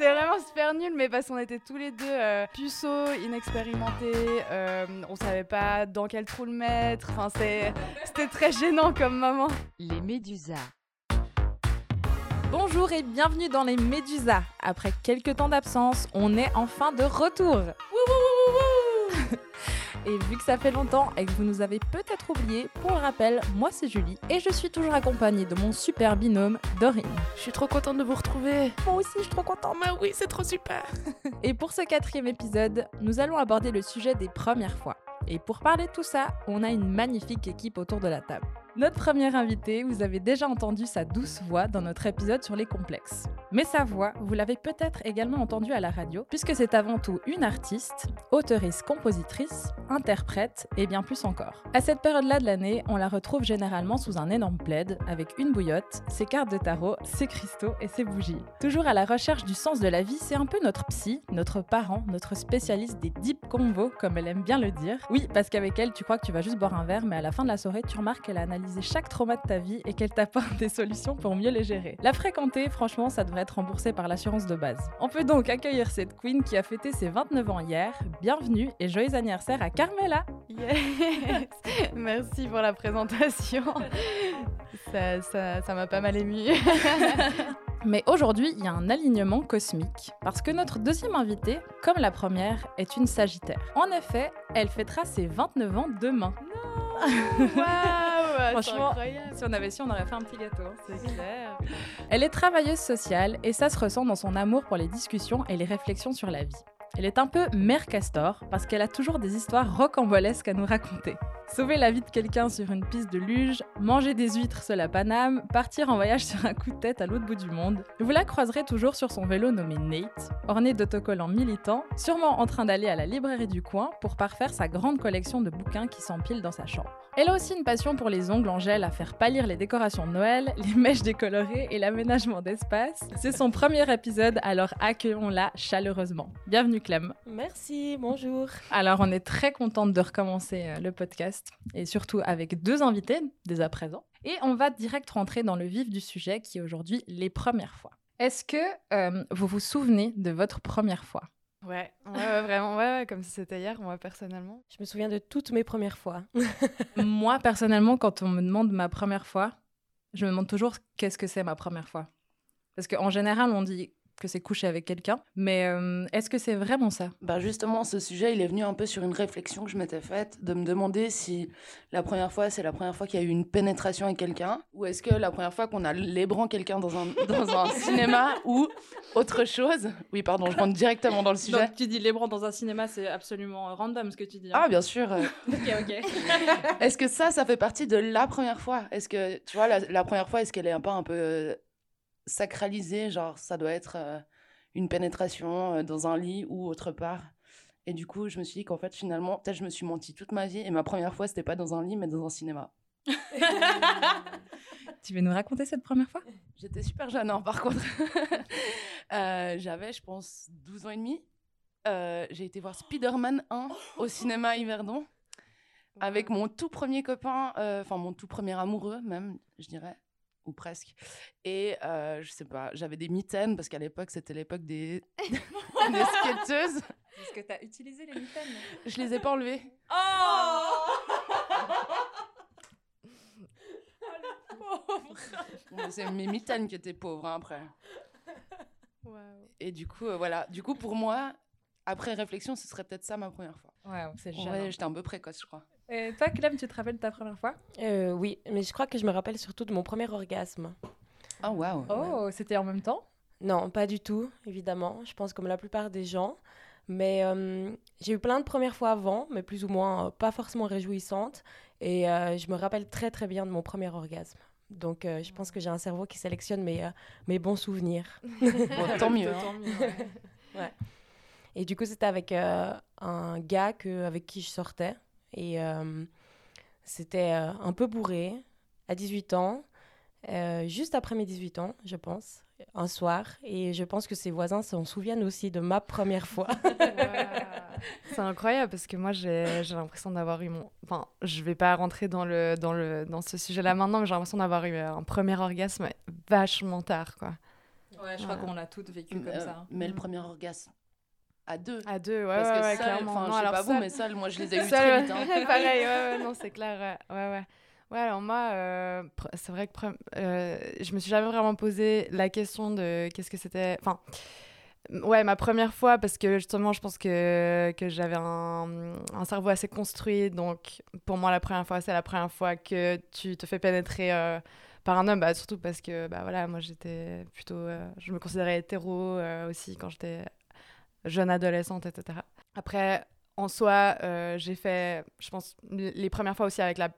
C'était vraiment super nul, mais parce qu'on était tous les deux euh, puceaux, inexpérimentés, euh, on savait pas dans quel trou le mettre. Enfin, c'était très gênant comme moment. Les Médusas. Bonjour et bienvenue dans les Médusas. Après quelques temps d'absence, on est enfin de retour. Et vu que ça fait longtemps et que vous nous avez peut-être oublié, pour le rappel, moi c'est Julie et je suis toujours accompagnée de mon super binôme Dorine. Je suis trop contente de vous retrouver. Moi aussi, je suis trop contente. Mais oui, c'est trop super. Et pour ce quatrième épisode, nous allons aborder le sujet des premières fois. Et pour parler de tout ça, on a une magnifique équipe autour de la table. Notre première invitée, vous avez déjà entendu sa douce voix dans notre épisode sur les complexes. Mais sa voix, vous l'avez peut-être également entendue à la radio, puisque c'est avant tout une artiste, auteurice, compositrice, interprète et bien plus encore. À cette période-là de l'année, on la retrouve généralement sous un énorme plaid, avec une bouillotte, ses cartes de tarot, ses cristaux et ses bougies. Toujours à la recherche du sens de la vie, c'est un peu notre psy, notre parent, notre spécialiste des deep combos, comme elle aime bien le dire. Oui, parce qu'avec elle, tu crois que tu vas juste boire un verre, mais à la fin de la soirée, tu remarques qu'elle a analysé chaque trauma de ta vie et qu'elle t'apporte des solutions pour mieux les gérer. La fréquenter, franchement, ça devrait être remboursé par l'assurance de base. On peut donc accueillir cette queen qui a fêté ses 29 ans hier. Bienvenue et joyeux anniversaire à Carmela. Yes Merci pour la présentation. Ça ça, ça m'a pas mal ému. Mais aujourd'hui, il y a un alignement cosmique, parce que notre deuxième invitée, comme la première, est une Sagittaire. En effet, elle fêtera ses 29 ans demain. Non Waouh Franchement, incroyable. si on avait su, on aurait fait un petit gâteau. hein. C'est clair. Elle est travailleuse sociale et ça se ressent dans son amour pour les discussions et les réflexions sur la vie. Elle est un peu mère castor parce qu'elle a toujours des histoires rocambolesques à nous raconter. Sauver la vie de quelqu'un sur une piste de luge, manger des huîtres seul à Paname, partir en voyage sur un coup de tête à l'autre bout du monde. Vous la croiserez toujours sur son vélo nommé Nate, orné d'autocollants militants, sûrement en train d'aller à la librairie du coin pour parfaire sa grande collection de bouquins qui s'empilent dans sa chambre. Elle a aussi une passion pour les ongles en gel à faire pâlir les décorations de Noël, les mèches décolorées et l'aménagement d'espace. C'est son premier épisode, alors accueillons-la chaleureusement. Bienvenue Clem. Merci, bonjour. Alors on est très contente de recommencer euh, le podcast et surtout avec deux invités dès à présent. Et on va direct rentrer dans le vif du sujet qui est aujourd'hui les premières fois. Est-ce que euh, vous vous souvenez de votre première fois? Ouais, ouais, ouais, vraiment, ouais, ouais, comme si c'était hier, moi personnellement. Je me souviens de toutes mes premières fois. Moi personnellement, quand on me demande ma première fois, je me demande toujours qu'est-ce que c'est ma première fois? Parce qu'en général, on dit que c'est coucher avec quelqu'un, mais euh, est-ce que c'est vraiment ça? Bah justement, ce sujet, il est venu un peu sur une réflexion que je m'étais faite, de me demander si la première fois, c'est la première fois qu'il y a eu une pénétration avec quelqu'un, ou est-ce que la première fois qu'on a lébran quelqu'un dans un, dans un cinéma, ou autre chose? Oui, pardon, je rentre directement dans le sujet. Donc tu dis les bras dans un cinéma, c'est absolument random ce que tu dis. Ah, bien sûr. ok, ok. Est-ce que ça, ça fait partie de la première fois? Est-ce que, tu vois, la, la première fois, est-ce qu'elle est un peu, un peu sacralisée Genre, ça doit être euh, une pénétration euh, dans un lit ou autre part Et du coup, je me suis dit qu'en fait, finalement, peut-être je me suis menti toute ma vie et ma première fois, c'était pas dans un lit, mais dans un cinéma. tu veux nous raconter cette première fois? J'étais super jeune, hein, par contre. Euh, J'avais, je pense, 12 ans et demi. Euh, J'ai été voir Spider-Man 1 au cinéma à Yverdon avec mon tout premier copain, euh, enfin mon tout premier amoureux même, je dirais, ou presque. Et euh, je sais pas, j'avais des mitaines parce qu'à l'époque c'était l'époque des... des skateuses. Est-ce que tu as utilisé les mitaines Je les ai pas enlevées. Oh Bon, C'est mes mitaines qui étaient pauvres hein, après. Et du coup, euh, voilà. Du coup, pour moi, après réflexion, ce serait peut-être ça ma première fois. Ouais, c'est j'étais un peu précoce, je crois. Et toi, Clem, tu te rappelles de ta première fois? Euh, oui, mais je crois que je me rappelle surtout de mon premier orgasme. Ah, waouh. Oh, c'était en même temps? Non, pas du tout, évidemment. Je pense comme la plupart des gens. Mais euh, j'ai eu plein de premières fois avant, mais plus ou moins euh, pas forcément réjouissantes. Et euh, je me rappelle très très bien de mon premier orgasme. Donc euh, je pense que j'ai un cerveau qui sélectionne mes, euh, mes bons souvenirs. Bon, tant mieux. hein. Tant mieux, ouais. Et du coup, c'était avec euh, un gars que, avec qui je sortais. Et euh, c'était euh, un peu bourré, à 18 ans, euh, juste après mes 18 ans, je pense, un soir. Et je pense que ses voisins s'en souviennent aussi de ma première fois. C'est incroyable parce que moi j'ai j'ai l'impression d'avoir eu mon. Enfin, je vais pas rentrer dans, le, dans, le, dans ce sujet-là maintenant, mais j'ai l'impression d'avoir eu un premier orgasme vachement tard, quoi. Ouais, je crois qu'on l'a toutes vécu comme Euh, ça. hein. Mais le Mm. premier orgasme à deux. À deux, ouais, Parce ouais, que ouais, clairement. enfin, Non, je sais alors pas vous, mais seul, moi, je les ai eu Seul, très vite. hein. Pareil, ouais, non, c'est clair, ouais, ouais, ouais. Alors moi, euh, c'est vrai que euh, je me suis jamais vraiment posé la question de qu'est-ce que c'était. Enfin, ouais, ma première fois, parce que justement, je pense que, que j'avais un, un cerveau assez construit. Donc, pour moi, la première fois, c'est la première fois que tu te fais pénétrer euh, par un homme. Bah, surtout parce que, bah voilà, moi, j'étais plutôt. euh, je me considérais hétéro aussi quand j'étais jeune adolescente, etc. Après, en soi, euh, j'ai fait, je pense, les premières fois aussi avec la,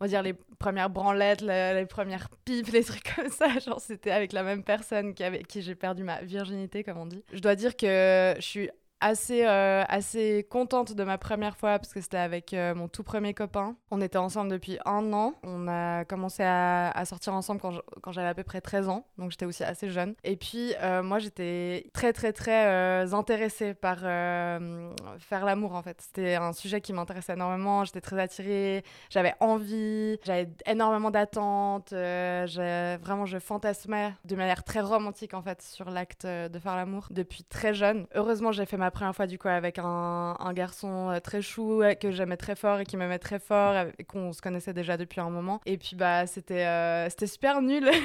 on va dire les premières branlettes, les premières pipes, les trucs comme ça. Genre, c'était avec la même personne qui avec qui j'ai perdu ma virginité, comme on dit. Je dois dire que je suis assez, euh, assez contente de ma première fois parce que c'était avec euh, mon tout premier copain. On était ensemble depuis un an. On a commencé à, sortir ensemble quand j'avais à peu près 13 ans, donc j'étais aussi assez jeune. Et puis, euh, moi, j'étais très, très, très intéressée par faire l'amour, en fait. C'était un sujet qui m'intéressait énormément. J'étais très attirée, j'avais envie, j'avais énormément d'attentes. vraiment, je fantasmais de manière très romantique, en fait, sur l'acte de faire l'amour depuis très jeune. Heureusement, j'ai fait ma première fois, du coup, avec un, garçon euh, très chou euh, que j'aimais très fort et qui m'aimait très fort, qu'on se connaissait déjà depuis un moment. Et puis, bah, c'était euh, c'était super nul.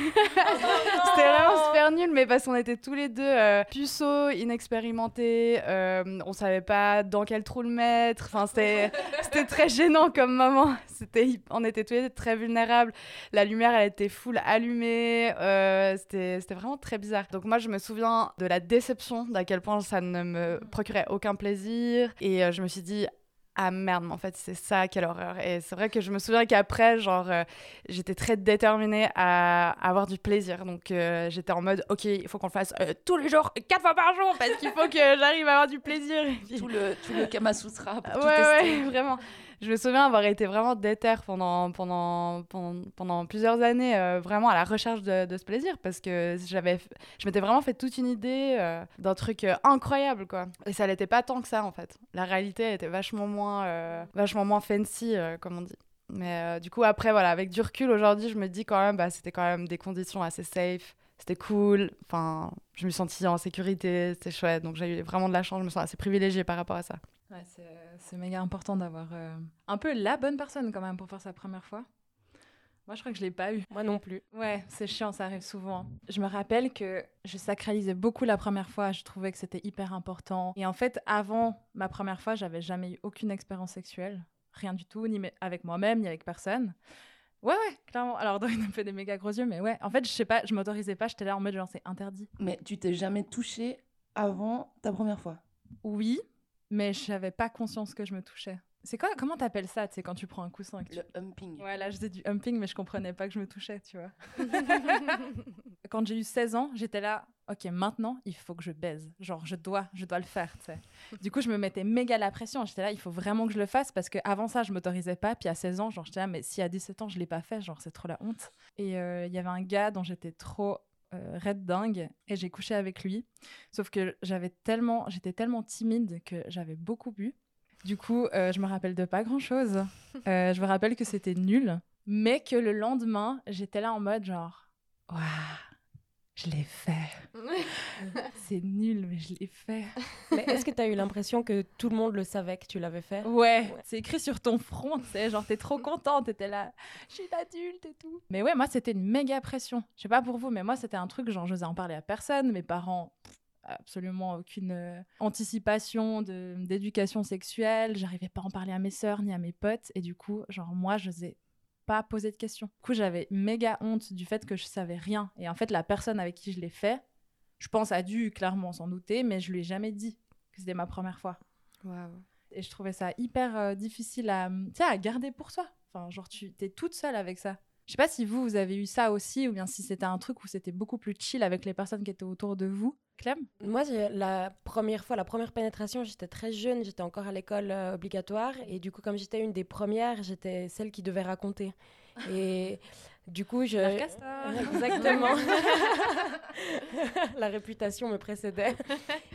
C'était vraiment super nul, mais parce qu'on était tous les deux puceaux, inexpérimentés, euh, on savait pas dans quel trou le mettre. Enfin, c'était c'était très gênant comme moment. C'était, on était tous les deux très vulnérables. La lumière, elle était full allumée. c'était c'était vraiment très bizarre. Donc moi, je me souviens de la déception, d'à quel point ça ne me procurait aucun plaisir. Et euh, je me suis dit, ah merde, mais en fait, c'est ça, quelle horreur. Et c'est vrai que je me souviens qu'après, genre, euh, j'étais très déterminée à avoir du plaisir. Donc, euh, j'étais en mode, ok, il faut qu'on le fasse euh, tous les jours, quatre fois par jour, parce qu'il faut que j'arrive à avoir du plaisir. Puis- Tout le, tout le Kama Sutra pour tout ouais, tester. ouais, vraiment. Je me souviens avoir été vraiment déter pendant, pendant, pendant, plusieurs années, euh, vraiment à la recherche de, ce plaisir, parce que j'avais, je m'étais vraiment fait toute une idée euh, d'un truc euh, incroyable, quoi. Et ça n'était pas tant que ça, en fait. La réalité, était vachement moins, vachement moins fancy, comme on dit. Mais du coup, après, voilà, avec du recul, aujourd'hui, je me dis quand même, bah, c'était quand même des conditions assez safe. C'était cool. Enfin, je me sentis en sécurité. C'était chouette. Donc, j'ai eu vraiment de la chance. Je me sens assez privilégiée par rapport à ça. Ouais, c'est, c'est méga important d'avoir euh, un peu la bonne personne quand même pour faire sa première fois. Moi, je crois que je l'ai pas eu. Moi non plus. Ouais, c'est chiant, ça arrive souvent. Je me rappelle que je sacralisais beaucoup la première fois, je trouvais que c'était hyper important. Et en fait, avant ma première fois, j'avais jamais eu aucune expérience sexuelle, rien du tout, ni me- avec moi-même, ni avec personne. Ouais, ouais, clairement. Alors, Dorine me fait des méga gros yeux, mais ouais. En fait, je sais pas, je m'autorisais pas, j'étais là en mode genre c'est interdit. Mais tu t'es jamais touché avant ta première fois? Oui, mais je n'avais pas conscience que je me touchais. C'est quoi Comment t'appelles ça, tu sais, quand tu prends un coussin et que tu- Le humping. Ouais, là, je faisais du humping, mais je comprenais pas que je me touchais, tu vois. Quand j'ai eu 16 ans, j'étais là, ok, maintenant, il faut que je baise. Genre, je dois, je dois le faire, tu sais. Du coup, je me mettais méga la pression. J'étais là, il faut vraiment que je le fasse parce qu'avant ça, je m'autorisais pas. Puis à 16 ans, genre, j'étais là, mais si à 17 ans, je l'ai pas fait, genre, c'est trop la honte. Et euh, il y avait un gars dont j'étais trop euh, raide dingue et j'ai couché avec lui. Sauf que j'avais tellement, j'étais tellement timide que j'avais beaucoup bu. Du coup, euh, je me rappelle de pas grand chose. je me rappelle que c'était nul, mais que le lendemain, j'étais là en mode genre, waouh, je l'ai fait. C'est nul, mais je l'ai fait. Mais est-ce que tu as eu l'impression que tout le monde le savait que tu l'avais fait? Ouais, c'est écrit sur ton front, tu sais, genre t'es trop contente, t'étais là, je suis une adulte et tout. Mais ouais, moi c'était une méga pression. Je sais pas pour vous, mais moi c'était un truc, genre j'osais en parler à personne, mes parents, pff, absolument aucune euh, anticipation de- d'éducation sexuelle, j'arrivais pas à en parler à mes sœurs ni à mes potes, et du coup, genre moi j'osais pas poser de questions. Du coup, j'avais méga honte du fait que je savais rien. Et en fait, la personne avec qui je l'ai fait, je pense a dû clairement s'en douter, mais je lui ai jamais dit que c'était ma première fois. Et je trouvais ça hyper euh, difficile à, à garder pour soi. Enfin, genre, tu es toute seule avec ça. Je sais pas si vous, vous avez eu ça aussi, ou bien si c'était un truc où c'était beaucoup plus chill avec les personnes qui étaient autour de vous. Clem Moi, la première fois, la première pénétration, j'étais très jeune, j'étais encore à l'école euh, obligatoire. Et du coup, comme j'étais une des premières, j'étais celle qui devait raconter. Et du coup, je. Exactement. la réputation me précédait.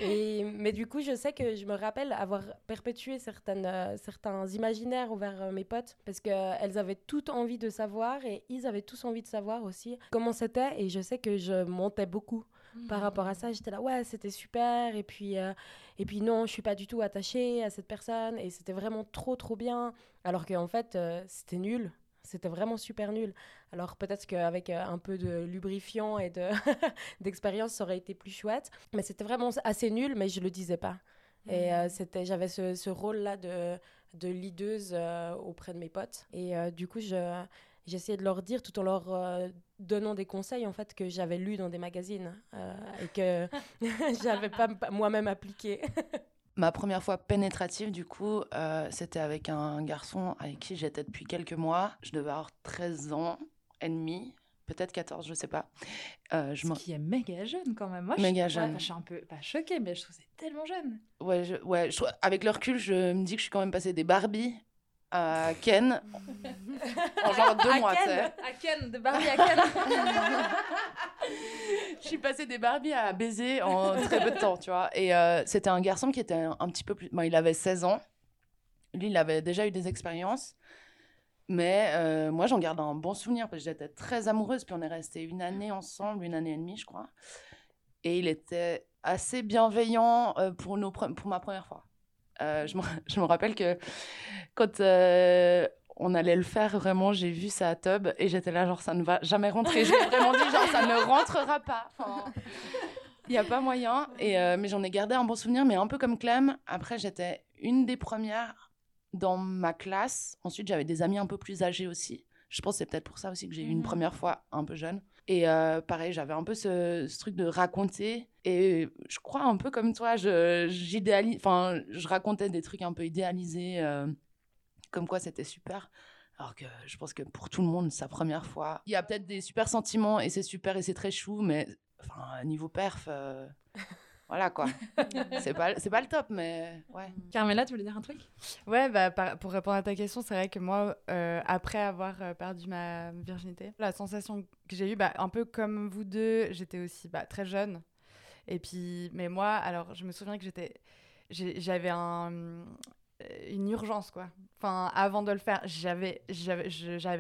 Et, mais du coup, je sais que je me rappelle avoir perpétué certaines, euh, certains imaginaires envers euh, mes potes parce qu'elles avaient toutes envie de savoir et ils avaient tous envie de savoir aussi comment c'était. Et je sais que je montais beaucoup par rapport à ça. J'étais là, ouais, c'était super. Et puis, euh, et puis non, je suis pas du tout attachée à cette personne. Et c'était vraiment trop, trop bien. Alors qu'en fait, euh, c'était nul. C'était vraiment super nul. Alors peut-être qu'avec euh, un peu de lubrifiant et de d'expérience, ça aurait été plus chouette. Mais c'était vraiment assez nul, mais je le disais pas. Et euh, c'était, j'avais ce, ce rôle-là de, de leaduse euh, auprès de mes potes. Et euh, du coup, je, j'essayais de leur dire, tout en leur euh, donnant des conseils, en fait, que j'avais lu dans des magazines euh, et que j'avais pas moi-même appliqué. Ma première fois pénétrative, du coup, euh, c'était avec un garçon avec qui j'étais depuis quelques mois. Je devais avoir 13 ans et demi, peut-être 14, je sais pas. Euh, je Ce qui est méga jeune quand même. Moi, je- Méga ouais, jeune. je suis un peu, pas choquée, mais je trouve que c'est tellement jeune. Ouais, je- ouais je avec le recul, je me dis que je suis quand même passée des Barbie à Ken en genre deux à mois, tu Ken, sais. à Ken, de Barbie à Ken. Je suis passée des Barbie à baiser en très peu de temps, tu vois. Et euh, c'était un garçon qui était un, un petit peu plus... Bon, il avait 16 ans. Lui, il avait déjà eu des expériences. Mais euh, moi, j'en garde un bon souvenir parce que j'étais très amoureuse. Puis on est resté une année ensemble, une année et demie, je crois. Et il était assez bienveillant euh, pour, nos, pour ma première fois. Euh, je, me, je me rappelle que quand euh, on allait le faire, vraiment, j'ai vu sa tub et j'étais là, genre, ça ne va jamais rentrer. Je lui ai vraiment dit, genre, ça ne rentrera pas. Enfin, il n'y a pas moyen. Et, euh, mais j'en ai gardé un bon souvenir, mais un peu comme Clem. Après, j'étais une des premières dans ma classe. Ensuite, j'avais des amis un peu plus âgés aussi. Je pense que c'est peut-être pour ça aussi que j'ai eu une Mhm. première fois un peu jeune. Et pareil, j'avais un peu ce, ce truc de raconter. Et je crois un peu comme toi, je, j'idéalise, enfin, je racontais des trucs un peu idéalisés, euh, comme quoi c'était super. Alors que je pense que pour tout le monde, sa première fois, il y a peut-être des super sentiments et c'est super et c'est très chou, mais enfin, niveau perf, euh, voilà quoi. c'est pas, c'est pas le top, mais ouais. Carmela, tu voulais dire un truc? Ouais, bah, par- pour répondre à ta question, c'est vrai que moi, euh, après avoir perdu ma virginité, la sensation que j'ai eue, bah, un peu comme vous deux, j'étais aussi bah, très jeune. Et puis, mais moi, alors, je me souviens que j'étais, j'avais un, euh, une urgence, quoi. Enfin, avant de le faire, j'avais,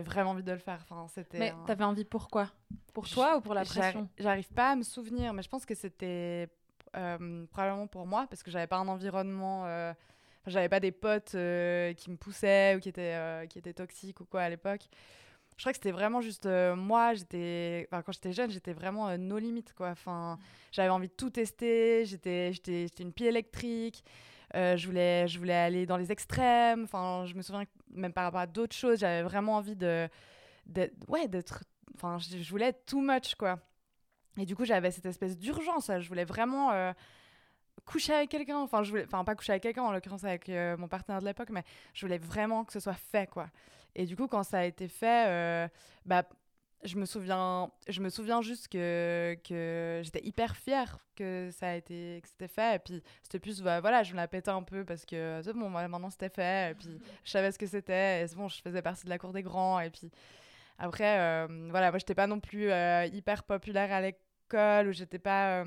vraiment envie de le faire. Enfin, c'était. Mais un- t'avais envie pourquoi Pour toi ou pour la pression? J'arrive pas à me souvenir, mais je pense que c'était euh, probablement pour moi, parce que j'avais pas un environnement. euh, j'avais pas des potes euh, qui me poussaient ou qui étaient, qui étaient toxiques ou quoi à l'époque. Je crois que c'était vraiment juste euh, moi, quand j'étais jeune, j'étais vraiment euh, no limite, quoi. Enfin, j'avais envie de tout tester, j'étais une pile électrique. euh, je, voulais, aller dans les extrêmes. Je me souviens que même par rapport à d'autres choses, j'avais vraiment envie de, ouais, d'être je, voulais être too much et du coup j'avais cette espèce d'urgence je voulais vraiment euh, coucher avec quelqu'un enfin pas coucher avec quelqu'un en l'occurrence avec mon partenaire de l'époque mais je voulais vraiment que ce soit fait et du coup quand ça a été fait euh, bah je me souviens je me souviens juste que que j'étais hyper fière que ça a été que c'était fait. Et puis c'était plus bah, voilà je me la pétais un peu parce que c'est bon maintenant c'était fait. Et puis je savais ce que c'était. Et c'est bon je faisais partie de la cour des grands. Et puis après, euh, voilà, moi, j'étais pas non plus euh, hyper populaire à l'école, ou j'étais pas.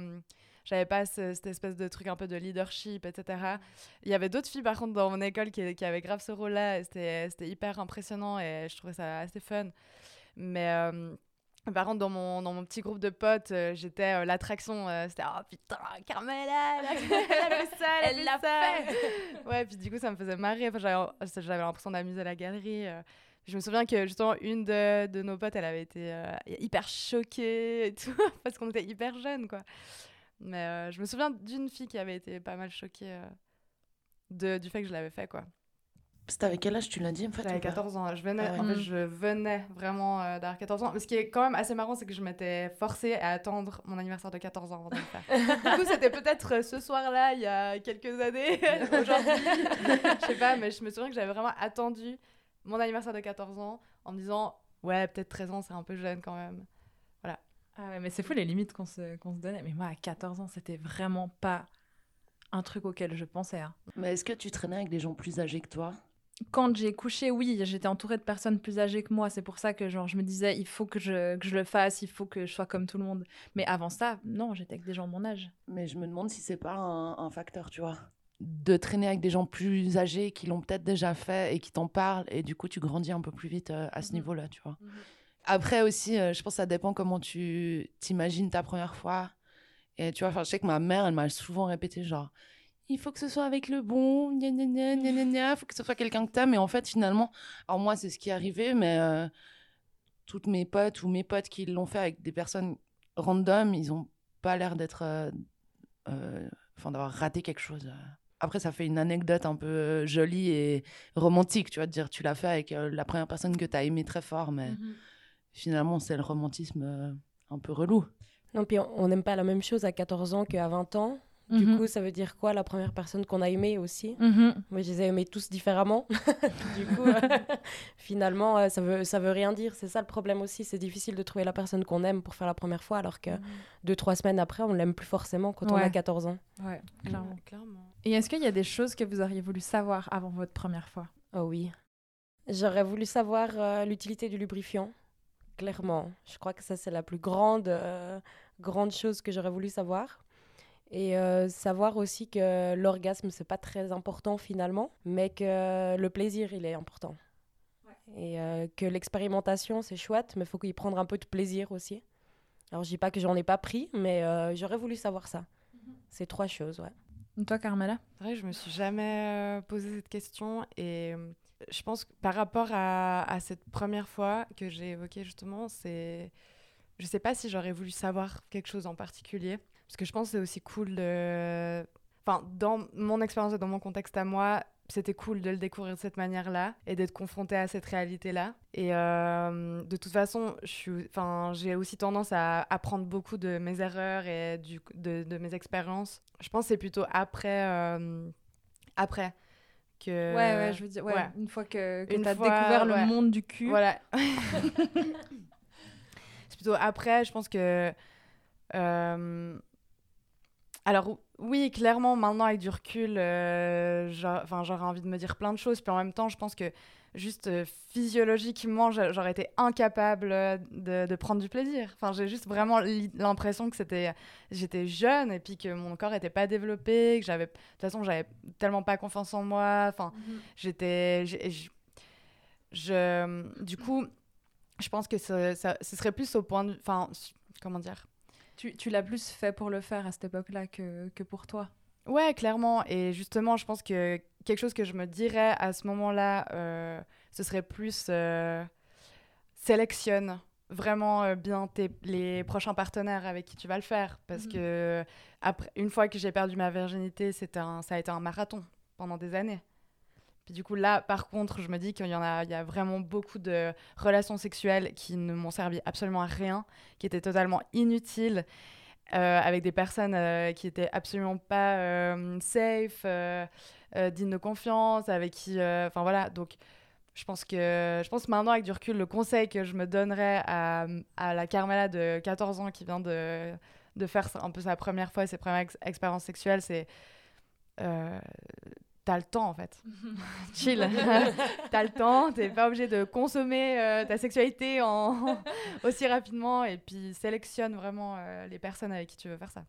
J'avais pas ce- cette espèce de truc un peu de leadership, etc. Il y avait d'autres filles, par contre, dans mon école qui, qui avaient grave ce rôle-là, c'était hyper impressionnant, et je trouvais ça assez fun. Mais. euh, par contre, dans mon, dans mon petit groupe de potes, euh, j'étais euh, l'attraction. euh, c'était Oh putain, Carmela, elle a, fait ça, elle, l'a fait. Ouais, puis du coup, ça me faisait marrer. Enfin, j'avais l'impression d'amuser la galerie. Je me souviens que justement, une de, de nos potes, elle avait été hyper choquée et tout, parce qu'on était hyper jeunes, quoi. Mais euh, je me souviens d'une fille qui avait été pas mal choquée euh, de, du fait que je l'avais fait, quoi. C'était avec quel âge tu l'as dit en fait J'avais ou pas 14 ans. Je venais, Ah ouais. en fait, Mm. je venais vraiment euh, d'avoir 14 ans. Mais ce qui est quand même assez marrant, c'est que je m'étais forcée à attendre mon anniversaire de 14 ans avant de le faire. du coup, c'était peut-être euh, ce soir-là, il y a quelques années, aujourd'hui. je sais pas, mais je me souviens que j'avais vraiment attendu mon anniversaire de 14 ans en me disant, ouais, peut-être 13 ans, c'est un peu jeune quand même. Ah ouais, mais c'est fou les limites qu'on se, qu'on se donnait. Mais moi, à 14 ans, c'était vraiment pas un truc auquel je pensais. hein. Mais est-ce que tu traînais avec des gens plus âgés que toi? Quand j'ai couché, oui, j'étais entourée de personnes plus âgées que moi. C'est pour ça que genre, je me disais, il faut que je, que je le fasse, il faut que je sois comme tout le monde. Mais avant ça, non, j'étais avec des gens de mon âge. Mais je me demande si c'est pas un, un facteur, tu vois. De traîner avec des gens plus âgés qui l'ont peut-être déjà fait et qui t'en parlent, et du coup, tu grandis un peu plus vite euh, à ce Mhm. niveau-là, tu vois. Après aussi, euh, je pense que ça dépend comment tu t'imagines ta première fois Et tu vois, je sais que ma mère, elle m'a souvent répété genre, il faut que ce soit avec le bon, gna gna gna gna gna faut que ce soit quelqu'un que t'aimes. Et en fait, finalement, alors moi, c'est ce qui est arrivé, mais euh, toutes mes potes ou mes potes qui l'ont fait avec des personnes random, ils ont pas l'air d'être, euh, enfin, d'avoir raté quelque chose. Après, ça fait une anecdote un peu jolie et romantique, tu vois, de dire tu l'as fait avec la première personne que t'as aimé très fort, mais finalement, c'est le romantisme euh, un peu relou. Non, puis on n'aime pas la même chose à 14 ans qu'à 20 ans. Du Mhm. coup, ça veut dire quoi la première personne qu'on a aimée aussi? Mhm. Moi, je les ai aimés tous différemment. du coup, finalement, euh, ça veut, ça veut rien dire. C'est ça le problème aussi. C'est difficile de trouver la personne qu'on aime pour faire la première fois, alors que deux, trois semaines après, on l'aime plus forcément quand on a 14 ans. Ouais, clairement. Clairement. Et est-ce qu'il y a des choses que vous auriez voulu savoir avant votre première fois? Oh oui. J'aurais voulu savoir euh, l'utilité du lubrifiant. Clairement. Je crois que ça, c'est la plus grande, euh, grande chose que j'aurais voulu savoir. Et euh, savoir aussi que l'orgasme, c'est pas très important finalement, mais que le plaisir, il est important. Et euh, que l'expérimentation, c'est chouette, mais il faut y prendre un peu de plaisir aussi. Alors, je dis pas que j'en ai pas pris, mais euh, j'aurais voulu savoir ça. Ces trois choses, ouais. Et Toi, Carmela? C'est vrai que je me suis jamais euh, posé cette question et euh, je pense que par rapport à, cette première fois que j'ai évoquée justement, c'est je sais pas si j'aurais voulu savoir quelque chose en particulier parce que je pense que c'est aussi cool de enfin dans mon expérience et dans mon contexte à moi, c'était cool de le découvrir de cette manière-là et d'être confronté à cette réalité-là. Et euh, de toute façon, j'ai aussi tendance à apprendre beaucoup de mes erreurs et du, de, de mes expériences. Je pense que c'est plutôt après, euh, après que. Ouais, ouais, je veux dire, ouais, ouais. une fois que, que tu as fois, découvert le monde du cul. Voilà. c'est plutôt après, je pense que. euh, Alors, oui, clairement, maintenant, avec du recul, euh, j'aurais envie de me dire plein de choses. Puis en même temps, je pense que juste euh, physiologiquement, j'a- j'aurais été incapable euh, de, de prendre du plaisir. Enfin, j'ai juste vraiment l'i- l'impression que c'était, j'étais jeune et puis que mon corps était pas développé, que j'avais, de toute façon, j'avais tellement pas confiance en moi. Enfin, Mhm. j'étais, je, je- du coup, je pense que ce, ça- ce serait plus au point de, enfin, comment dire? Tu, tu l'as plus fait pour le faire à cette époque-là que, que pour toi? Ouais, clairement. Et justement, je pense que quelque chose que je me dirais à ce moment-là, euh, ce serait plus euh, sélectionne vraiment euh, bien tes, les prochains partenaires avec qui tu vas le faire. Parce Mhm. que après, une fois que j'ai perdu ma virginité, un, ça a été un marathon pendant des années. Puis du coup, là, par contre, je me dis qu'il y en a, il y a vraiment beaucoup de relations sexuelles qui ne m'ont servi absolument à rien, qui étaient totalement inutiles, euh, avec des personnes euh, qui étaient absolument pas euh, safe, euh, dignes de confiance, avec qui, euh, enfin voilà. Donc, je pense que, je pense maintenant, avec du recul, le conseil que je me donnerais à, à la Carmela de 14 ans qui vient de, de faire un peu sa première fois, ses premières ex- expériences sexuelles, c'est euh, t'as le temps en fait. Chill. t'as le temps, t'es pas obligé de consommer euh, ta sexualité en... aussi rapidement et puis sélectionne vraiment euh, les personnes avec qui tu veux faire ça.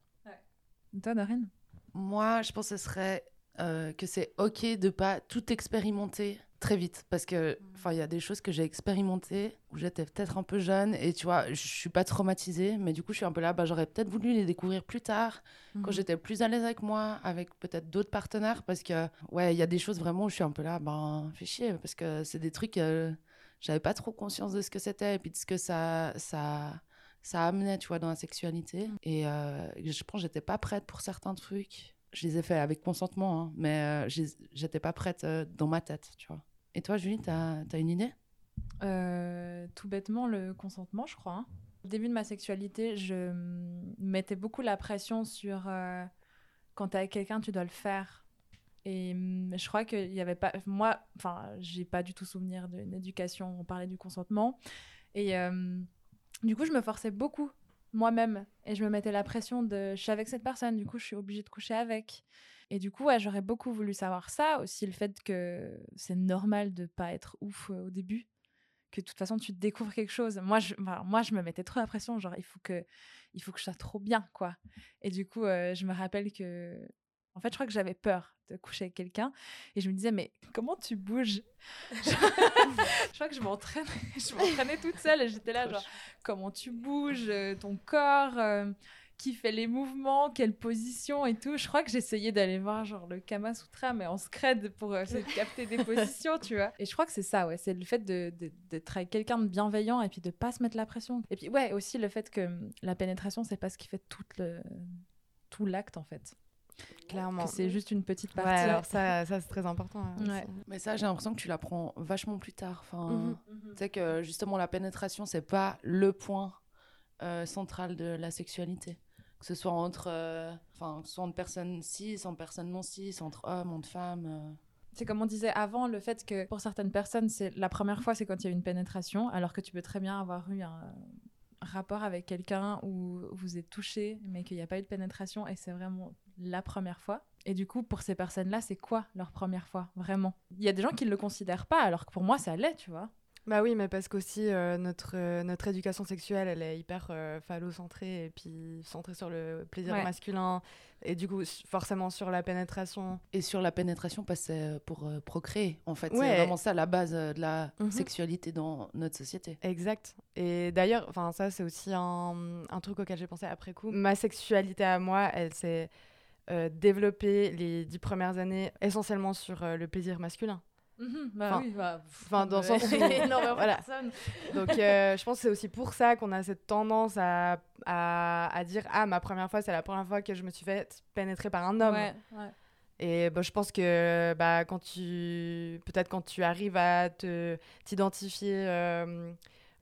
Et Toi, Dorine? Moi, je pense que ce serait euh, que c'est OK de pas tout expérimenter très vite. Parce que, enfin, il y a des choses que j'ai expérimentées où j'étais peut-être un peu jeune et tu vois, je suis pas traumatisée, mais du coup, je suis un peu là, bah, j'aurais peut-être voulu les découvrir plus tard, quand j'étais plus à l'aise avec moi, avec peut-être d'autres partenaires. Parce que, ouais, il y a des choses vraiment où je suis un peu là, ben, fais chier, parce que c'est des trucs, euh, j'avais pas trop conscience de ce que c'était et puis de ce que ça. ça ça amenait, tu vois, dans la sexualité. Et euh, je pense j'étais pas prête pour certains trucs. Je les ai faits avec consentement, hein, mais euh, j'étais pas prête euh, dans ma tête, tu vois. Et toi, Julie, t'as as une idée? Euh, tout bêtement, le consentement, je crois. hein. Au début de ma sexualité, je mm, mettais beaucoup la pression sur quand t'es avec quelqu'un, tu dois le faire. Et mm, je crois qu'il y avait pas. Moi, enfin, j'ai pas du tout souvenir d'une éducation, on parlait du consentement. Et du coup, je me forçais beaucoup moi-même. Et je me mettais la pression de. Je suis avec cette personne, du coup, je suis obligée de coucher avec. Et du coup, ouais, j'aurais beaucoup voulu savoir ça. Aussi, le fait que c'est normal de pas être ouf euh, au début que de toute façon tu découvres quelque chose. Moi je, moi, je me mettais trop la pression, genre il faut que, il faut que je sois trop bien, quoi. Et du coup, euh, je me rappelle que, en fait, je crois que j'avais peur de coucher avec quelqu'un et je me disais mais comment tu bouges? Je... je crois que je m'entraînais, je m'entraînais toute seule et j'étais là genre comment tu bouges, euh, ton corps. euh, qui fait les mouvements, quelle position et tout. Je crois que j'essayais d'aller voir genre le Kama Sutra, mais en scred pour euh, essayer de capter des positions, tu vois. Et je crois que c'est ça, ouais. C'est le fait de, de, d'être avec quelqu'un de bienveillant et puis de pas se mettre la pression. Et puis, ouais, aussi le fait que hum, la pénétration, c'est pas ce qui fait le tout l'acte en fait. Clairement. Que c'est juste une petite Ouais, partie. alors ça, ça c'est très important. hein, Ouais. Mais ça, j'ai l'impression que tu l'apprends vachement plus tard. Enfin, Mhm. Tu sais que justement, la pénétration, c'est pas le point euh, central de la sexualité. Que ce soit entre, euh, enfin, soit entre personnes cis, entre personnes non cis, entre hommes, entre femmes. euh. C'est comme on disait avant, le fait que pour certaines personnes, c'est la première fois, c'est quand il y a une pénétration, alors que tu peux très bien avoir eu un rapport avec quelqu'un où vous êtes touché, mais qu'il n'y a pas eu de pénétration, et c'est vraiment la première fois. Et du coup, pour ces personnes-là, c'est quoi leur première fois, vraiment? Il y a des gens qui ne le considèrent pas, alors que pour moi, ça l'est, tu vois. Bah oui, mais parce qu'aussi euh, notre, euh, notre éducation sexuelle, elle est hyper euh, phallocentrée et puis centrée sur le plaisir Ouais. masculin et du coup forcément sur la pénétration. Et sur la pénétration, parce que c'est pour euh, procréer. En fait, Ouais. c'est vraiment ça la base euh, de la Mhm. sexualité dans notre société. Exact. Et d'ailleurs, enfin ça c'est aussi un, un truc auquel j'ai pensé après coup. Ma sexualité à moi, elle s'est euh, développée les dix premières années essentiellement sur euh, le plaisir masculin. bah Enfin, oui, bah, enfin, dans le sens où- voilà. Donc euh, je pense que c'est aussi pour ça qu'on a cette tendance à, à, à dire ah ma première fois c'est la première fois que je me suis fait pénétrer par un homme. Ouais, ouais. Et bah, je pense que bah, quand tu peut-être quand tu arrives à te t'identifier euh,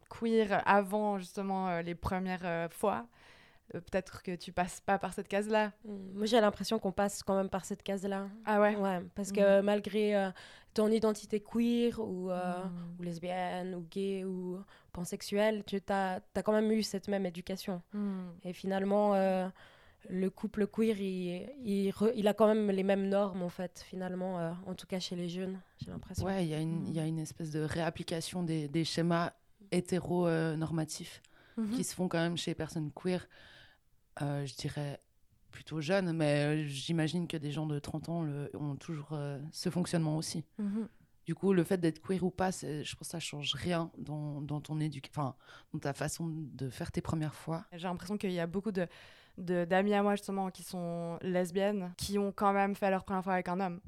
queer avant justement euh, les premières fois, euh, peut-être que tu passes pas par cette case-là. Mm. Moi, j'ai l'impression qu'on passe quand même par cette case-là. Ah ouais? Ouais, parce que malgré euh, ton identité queer ou, euh, Mm. ou lesbienne ou gay ou pansexuelle, tu as, quand même eu cette même éducation. Mm. Et finalement, euh, le couple queer, il, il, re- il a quand même les mêmes normes, en fait, finalement, euh, en tout cas chez les jeunes, j'ai l'impression. Ouais, il y, a une- il y a une espèce de réapplication des, des schémas hétéro-normatifs Mhm. qui se font quand même chez les personnes queer, euh, je dirais plutôt jeunes, mais euh, j'imagine que des gens de 30 ans le- ont toujours euh, ce fonctionnement aussi. Mhm. Du coup, le fait d'être queer ou pas, je pense que ça change rien dans, dans ton enfin, dans ta façon de faire tes premières fois. J'ai l'impression qu'il y a beaucoup de de- d'amis à moi justement qui sont lesbiennes qui ont quand même fait leur première fois avec un homme.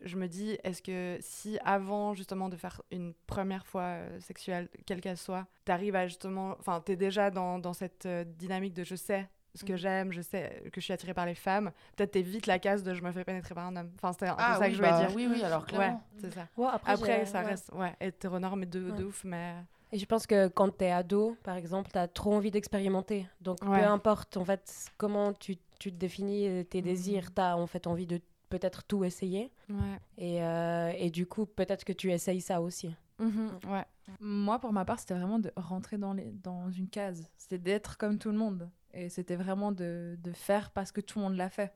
Je me dis, est-ce que si avant justement de faire une première fois euh, sexuelle, quelle qu'elle soit, t'arrives à justement, enfin, t'es déjà dans, dans cette euh, dynamique de je sais ce que Mhm. j'aime, je sais que je suis attirée par les femmes, peut-être t'évites la case de je me fais pénétrer par un homme. Enfin, c'était un peu ça oui, que je voulais bah, dire. Oui, oui, alors Ouais, clairement. c'est ça. Ouais, après, ça ouais. reste ouais, hétéronorme de, de Ouais. ouf, mais. Et je pense que quand tu es ado, par exemple, tu as trop envie d'expérimenter. Donc, Ouais. peu importe, en fait, comment tu, tu te définis euh, tes Mhm. désirs, tu as en fait envie de peut-être tout essayer. Ouais. Et, euh, et du coup, peut-être que tu essayes ça aussi. Mhm, ouais. Moi, pour ma part, c'était vraiment de rentrer dans, les, dans une case. C'était d'être comme tout le monde. Et c'était vraiment de, de faire parce que tout le monde l'a fait.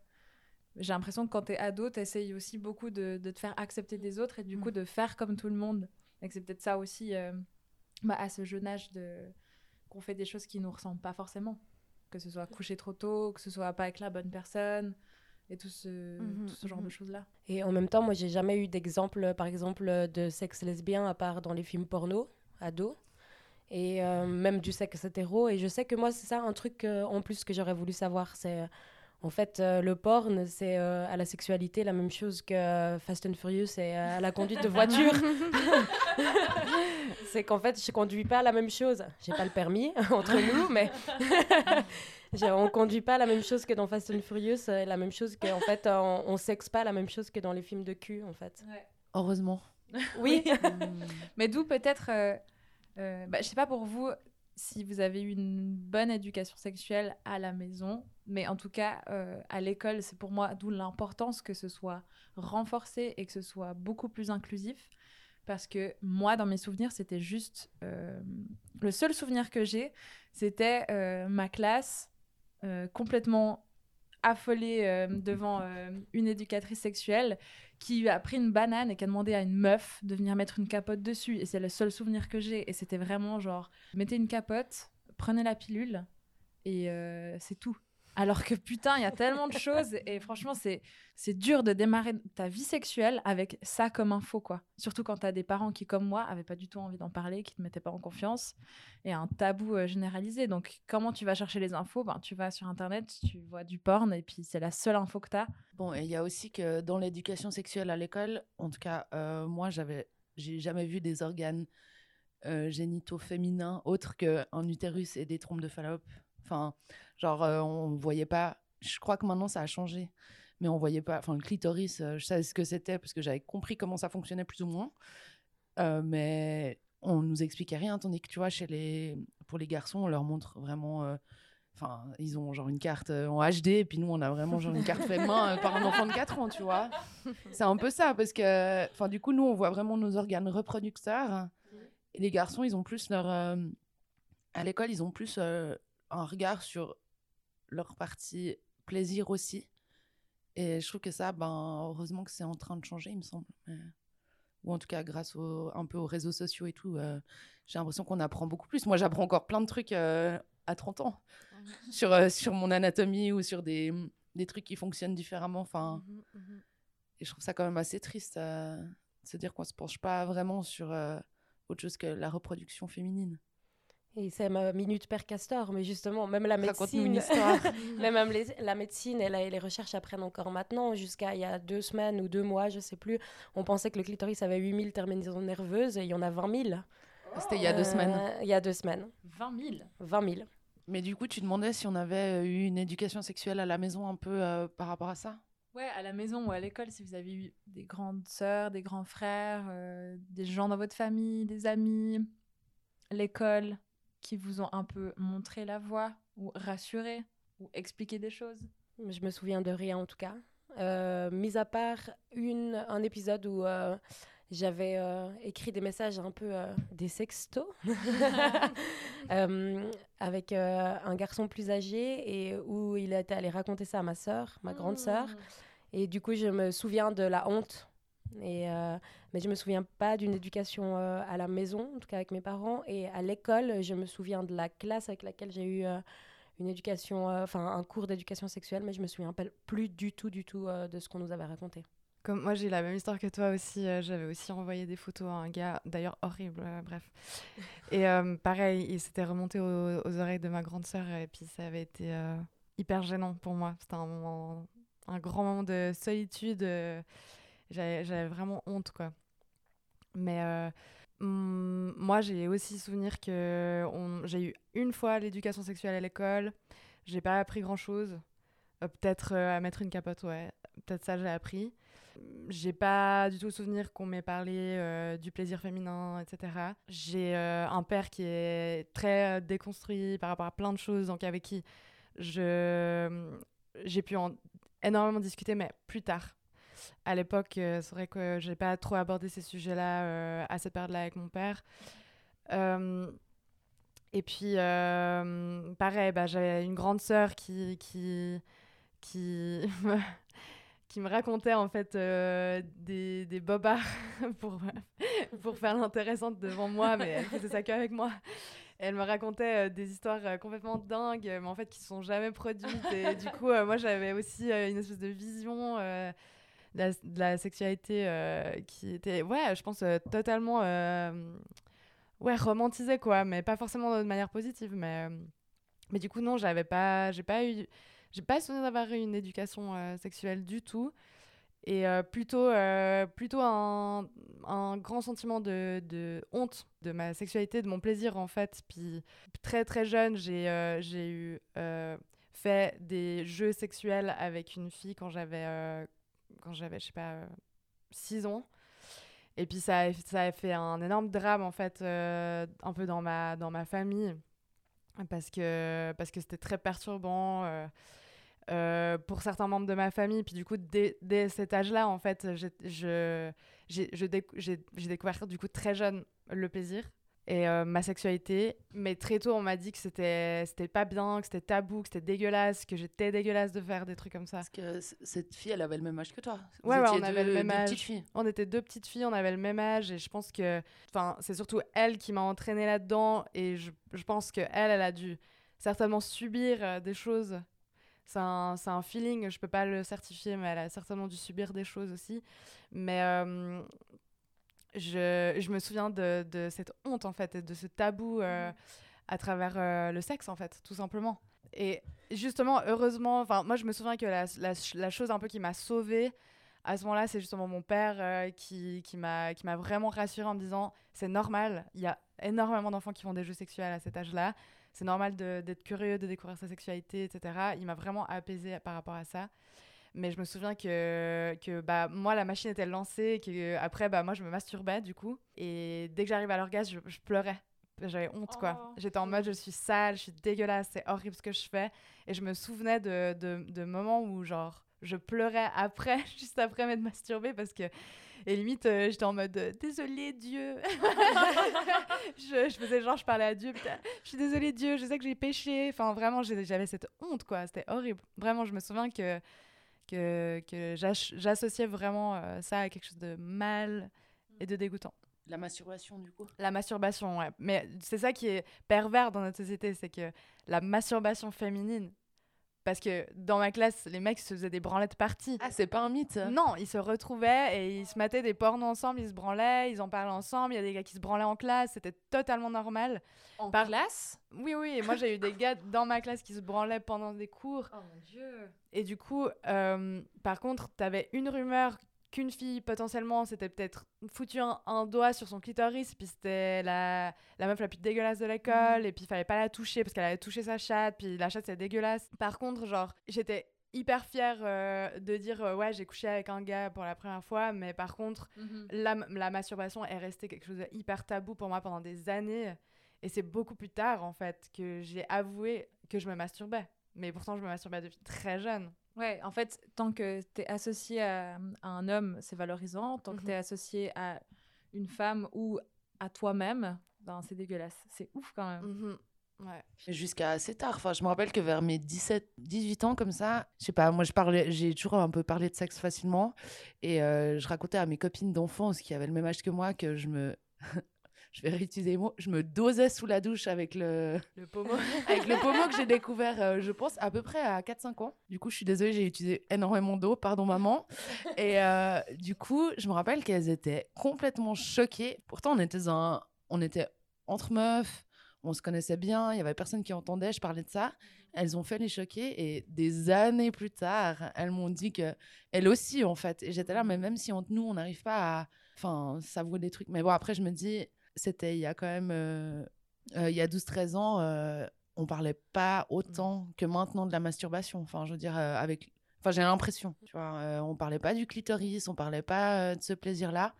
J'ai l'impression que quand t'es ado, t'essayes aussi beaucoup de, de te faire accepter des autres et du coup Mm. de faire comme tout le monde. Et que c'est peut-être ça aussi, euh, bah, à ce jeune âge, de... qu'on fait des choses qui nous ressemblent pas forcément. Que ce soit coucher trop tôt, que ce soit pas avec la bonne personne, et tout ce, Mhm, tout ce genre de choses-là. Et en même temps, moi, j'ai jamais eu d'exemple, par exemple, de sexe lesbien à part dans les films porno, ado. Et euh, même du sexe hétéro. Et je sais que moi, c'est ça un truc euh, en plus que j'aurais voulu savoir. C'est. euh, en fait, euh, le porn, c'est euh, à la sexualité la même chose que Fast and Furious et euh, à la conduite de voiture. c'est qu'en fait, je conduis pas la même chose. J'ai pas le permis, entre nous, mais on conduit pas la même chose que dans Fast and Furious, la même chose que, en fait, on, on sexe pas la même chose que dans les films de cul, en fait. Heureusement. Oui. Mais d'où peut-être, euh, bah, je sais pas pour vous si vous avez eu une bonne éducation sexuelle à la maison, mais en tout cas euh, à l'école, c'est pour moi d'où l'importance que ce soit renforcé et que ce soit beaucoup plus inclusif. Parce que moi, dans mes souvenirs, c'était juste... euh, le seul souvenir que j'ai, c'était euh, ma classe complètement affolée devant une éducatrice sexuelle qui a pris une banane et qui a demandé à une meuf de venir mettre une capote dessus. Et c'est le seul souvenir que j'ai. Et c'était vraiment genre, mettez une capote, prenez la pilule, et euh, c'est tout. Alors que putain, il y a tellement de choses et franchement, c'est dur de démarrer ta vie sexuelle avec ça comme info quoi. Surtout quand tu as des parents qui comme moi avaient pas du tout envie d'en parler, qui te mettaient pas en confiance et un tabou euh, généralisé. Donc comment tu vas chercher les infos? Ben tu vas sur internet, tu vois du porn et puis c'est la seule info que tu as. Bon, et il y a aussi que dans l'éducation sexuelle à l'école, en tout cas euh, moi j'avais j'ai jamais vu des organes euh, génitaux féminins autres qu'un utérus et des trompes de Fallope. Enfin, genre, euh, on voyait pas. Je crois que maintenant ça a changé, mais on voyait pas. Enfin, le clitoris, euh, je savais ce que c'était parce que j'avais compris comment ça fonctionnait plus ou moins. Euh, mais on nous expliquait rien, tandis que tu vois, chez les... pour les garçons, on leur montre vraiment. Enfin, ils ont genre une carte en HD, et puis nous, on a vraiment genre une carte faite main par un enfant de 4 ans, tu vois. C'est un peu ça, parce que, enfin, du coup, nous, on voit vraiment nos organes reproducteurs. Et les garçons, ils ont plus leur. à l'école, ils ont plus un regard sur leur partie plaisir aussi. Et je trouve que ça, ben, heureusement que c'est en train de changer, il me semble. Mais- Ou en tout cas, grâce au, un peu aux réseaux sociaux et tout, euh, j'ai l'impression qu'on apprend beaucoup plus. Moi, j'apprends encore plein de trucs euh, à 30 ans sur, euh, sur mon anatomie ou sur des, des trucs qui fonctionnent différemment. Enfin, Mhm, mhm. et je trouve ça quand même assez triste de se dire qu'on se penche pas vraiment sur autre chose que la reproduction féminine. Et c'est ma minute père castor, mais justement, même la médecine, mais même les- la médecine et, la- et les recherches apprennent encore maintenant. Jusqu'à il y a deux semaines ou deux mois, je sais plus, on pensait que le clitoris avait 8000 terminaisons nerveuses et il y en a 20 000. C'était il y a deux Euh, semaines. Il y a deux semaines. 20 000 20 000. Mais du coup, tu demandais si on avait eu une éducation sexuelle à la maison un peu euh, par rapport à ça? Ouais, à la maison ou à l'école, si vous avez eu des grandes sœurs, des grands frères, euh, des gens dans votre famille, des amis, l'école, qui vous ont un peu montré la voie ou rassuré ou expliqué des choses. Je me souviens de rien en tout cas. Euh, mis à part une, un épisode où euh, j'avais euh, écrit des messages un peu des sextos avec un garçon plus âgé et où il était allé raconter ça à ma sœur, ma grande sœur. Et du coup, je me souviens de la honte. Et, euh, mais je me souviens pas d'une éducation euh, à la maison, en tout cas avec mes parents. Et à l'école, je me souviens de la classe avec laquelle j'ai eu euh, une éducation, euh, enfin un cours d'éducation sexuelle, mais je me souviens pas plus du tout, du tout de ce qu'on nous avait raconté. Comme moi, j'ai la même histoire que toi aussi. J'avais aussi envoyé des photos à un gars, d'ailleurs horrible, bref. Et pareil, il s'était remonté aux, aux oreilles de ma grande sœur et puis ça avait été hyper gênant pour moi. C'était un moment, un grand moment de solitude. euh, J'avais vraiment honte, quoi. Mais euh, hum, moi, j'ai aussi souvenir que j'ai eu une fois l'éducation sexuelle à l'école. J'ai pas appris grand-chose. Euh, Peut-être euh, à mettre une capote, ouais. Peut-être ça, j'ai appris. J'ai pas du tout souvenir qu'on m'ait parlé du plaisir féminin, etc. J'ai un père qui est très déconstruit par rapport à plein de choses, donc avec qui je j'ai pu en énormément discuter, mais plus tard. À l'époque, euh, c'est vrai que j'ai pas trop abordé ces sujets-là euh, à cette période-là avec mon père. Euh, et puis, pareil, bah, j'avais une grande sœur qui, qui, qui, me, qui me racontait en fait des, des bobards pour, pour faire l'intéressante devant moi, mais elle faisait ça qu'avec moi. Elle me racontait des histoires complètement dingues, mais en fait qui ne sont jamais produites. Et du coup, moi j'avais aussi une espèce de vision de, la, sexualité euh, qui était, ouais, je pense euh, totalement euh, ouais, romantisée, quoi, mais pas forcément de manière positive. Mais, mais du coup, non, j'avais pas, j'ai pas eu, j'ai pas souvenir d'avoir eu une éducation sexuelle du tout. Et plutôt, plutôt un, un grand sentiment de, de honte de ma sexualité, de mon plaisir en fait. Puis très très jeune, j'ai j'ai eu fait des jeux sexuels avec une fille quand j'avais, quand j'avais je sais pas, 6 ans. Et puis ça a, ça a fait un énorme drame en fait, euh, un peu dans ma, dans ma famille, parce que parce que c'était très perturbant. euh, euh, pour certains membres de ma famille. Puis du coup, dès, dès cet âge-là, en fait, j'ai découvert du coup très jeune le plaisir et euh, ma sexualité. Mais très tôt, on m'a dit que c'était c'était pas bien, que c'était tabou, que c'était dégueulasse, que j'étais dégueulasse de faire des trucs comme ça. Parce que cette fille, elle avait le même âge que toi. Vous Ouais, ouais, on avait deux- le même âge. On était deux petites filles, on avait le même âge et je pense que, c'est surtout elle qui m'a entraînée là-dedans et je, je pense que elle, elle a dû certainement subir euh, des choses c'est un, un, feeling, je peux pas le certifier, mais elle a certainement dû subir des choses aussi. Mais euh, je, je, me souviens de, de, cette honte, en fait, et de ce tabou euh, à travers euh, le sexe, en fait, tout simplement. Et justement, heureusement, moi, je me souviens que la, la, la chose un peu qui m'a sauvée à ce moment-là, c'est justement mon père qui, qui m'a vraiment rassurée en me disant c'est normal, il y a énormément d'enfants qui font des jeux sexuels à cet âge-là c'est normal d'être curieux, de découvrir sa sexualité, etc. Il m'a vraiment apaisé par rapport à ça. Mais je me souviens que, que bah, moi, la machine était lancée et que après, bah, moi, je me masturbais du coup. Et dès que j'arrivais à l'orgasme, je, pleurais. J'avais honte, quoi. Oh, J'étais en mode, je suis sale, je suis dégueulasse, c'est horrible ce que je fais. Et je me souvenais de, de, de moments où, genre, je pleurais après, juste après m'être masturbée parce que et limite, euh, j'étais en mode euh, désolé Dieu. je, faisais genre, je parlais à Dieu, putain, je suis désolée Dieu, je sais que j'ai péché. Enfin, vraiment, j'avais cette honte, quoi. C'était horrible. Vraiment, je me souviens que, que, que j'associais vraiment euh, ça à quelque chose de mal et de dégoûtant. La masturbation, du coup? La masturbation, ouais. Mais c'est ça qui est pervers dans notre société, c'est que la masturbation féminine, parce que dans ma classe, les mecs se faisaient des branlettes parties. Ah, c'est pas un mythe Non, ils se retrouvaient et ils se mettaient des pornos ensemble, ils se branlaient, ils en parlaient ensemble. Il y a des gars qui se branlaient en classe, c'était totalement normal. En classe? Oui, oui. Et moi, j'ai eu des gars dans ma classe qui se branlaient pendant des cours. Oh mon dieu Et du coup, euh, par contre, t'avais une rumeur qu'une fille potentiellement s'était peut-être foutu un, doigt sur son clitoris puis c'était la, la meuf la plus dégueulasse de l'école mhm. et puis il fallait pas la toucher parce qu'elle avait touché sa chatte puis la chatte c'est dégueulasse par contre genre j'étais hyper fière euh, de dire euh, ouais j'ai couché avec un gars pour la première fois mais par contre mhm. la, la, masturbation est restée quelque chose de hyper tabou pour moi pendant des années et c'est beaucoup plus tard en fait que j'ai avoué que je me masturbais mais pourtant je me masturbais depuis très jeune Ouais, en fait, tant que tu es associé à, un homme, c'est valorisant. Tant que tu es mhm. associé à une femme ou à toi-même, ben, c'est dégueulasse. C'est ouf quand même. Mhm. Ouais. Jusqu'à assez tard. Enfin, je me rappelle que vers mes 17, 18 ans, comme ça, je sais pas, moi, je parlais, j'ai toujours un peu parlé de sexe facilement. Et euh, je racontais à mes copines d'enfance qui avaient le même âge que moi que je me je vais réutiliser les mots, je me dosais sous la douche avec le, le pommeau. avec le pommeau que j'ai découvert, euh, je pense, à peu près à 4-5 ans. Du coup, je suis désolée, j'ai utilisé énormément d'eau, pardon maman. Et euh, du coup, je me rappelle qu'elles étaient complètement choquées. Pourtant, on était, un, on était entre meufs, on se connaissait bien, il y avait personne qui entendait, je parlais de ça. Elles ont fait les choquer et des années plus tard, elles m'ont dit que elles aussi en fait. Et j'étais là, mais même si entre nous on n'arrive pas à, enfin, savourer des trucs. Mais bon, après je me dis, c'était il y a quand même, euh, euh, il y a 12-13 ans, euh, on parlait pas autant mmh. que maintenant de la masturbation. Enfin, je veux dire, avec, enfin, j'ai l'impression, tu vois, on parlait pas du clitoris, on parlait pas de ce plaisir-là.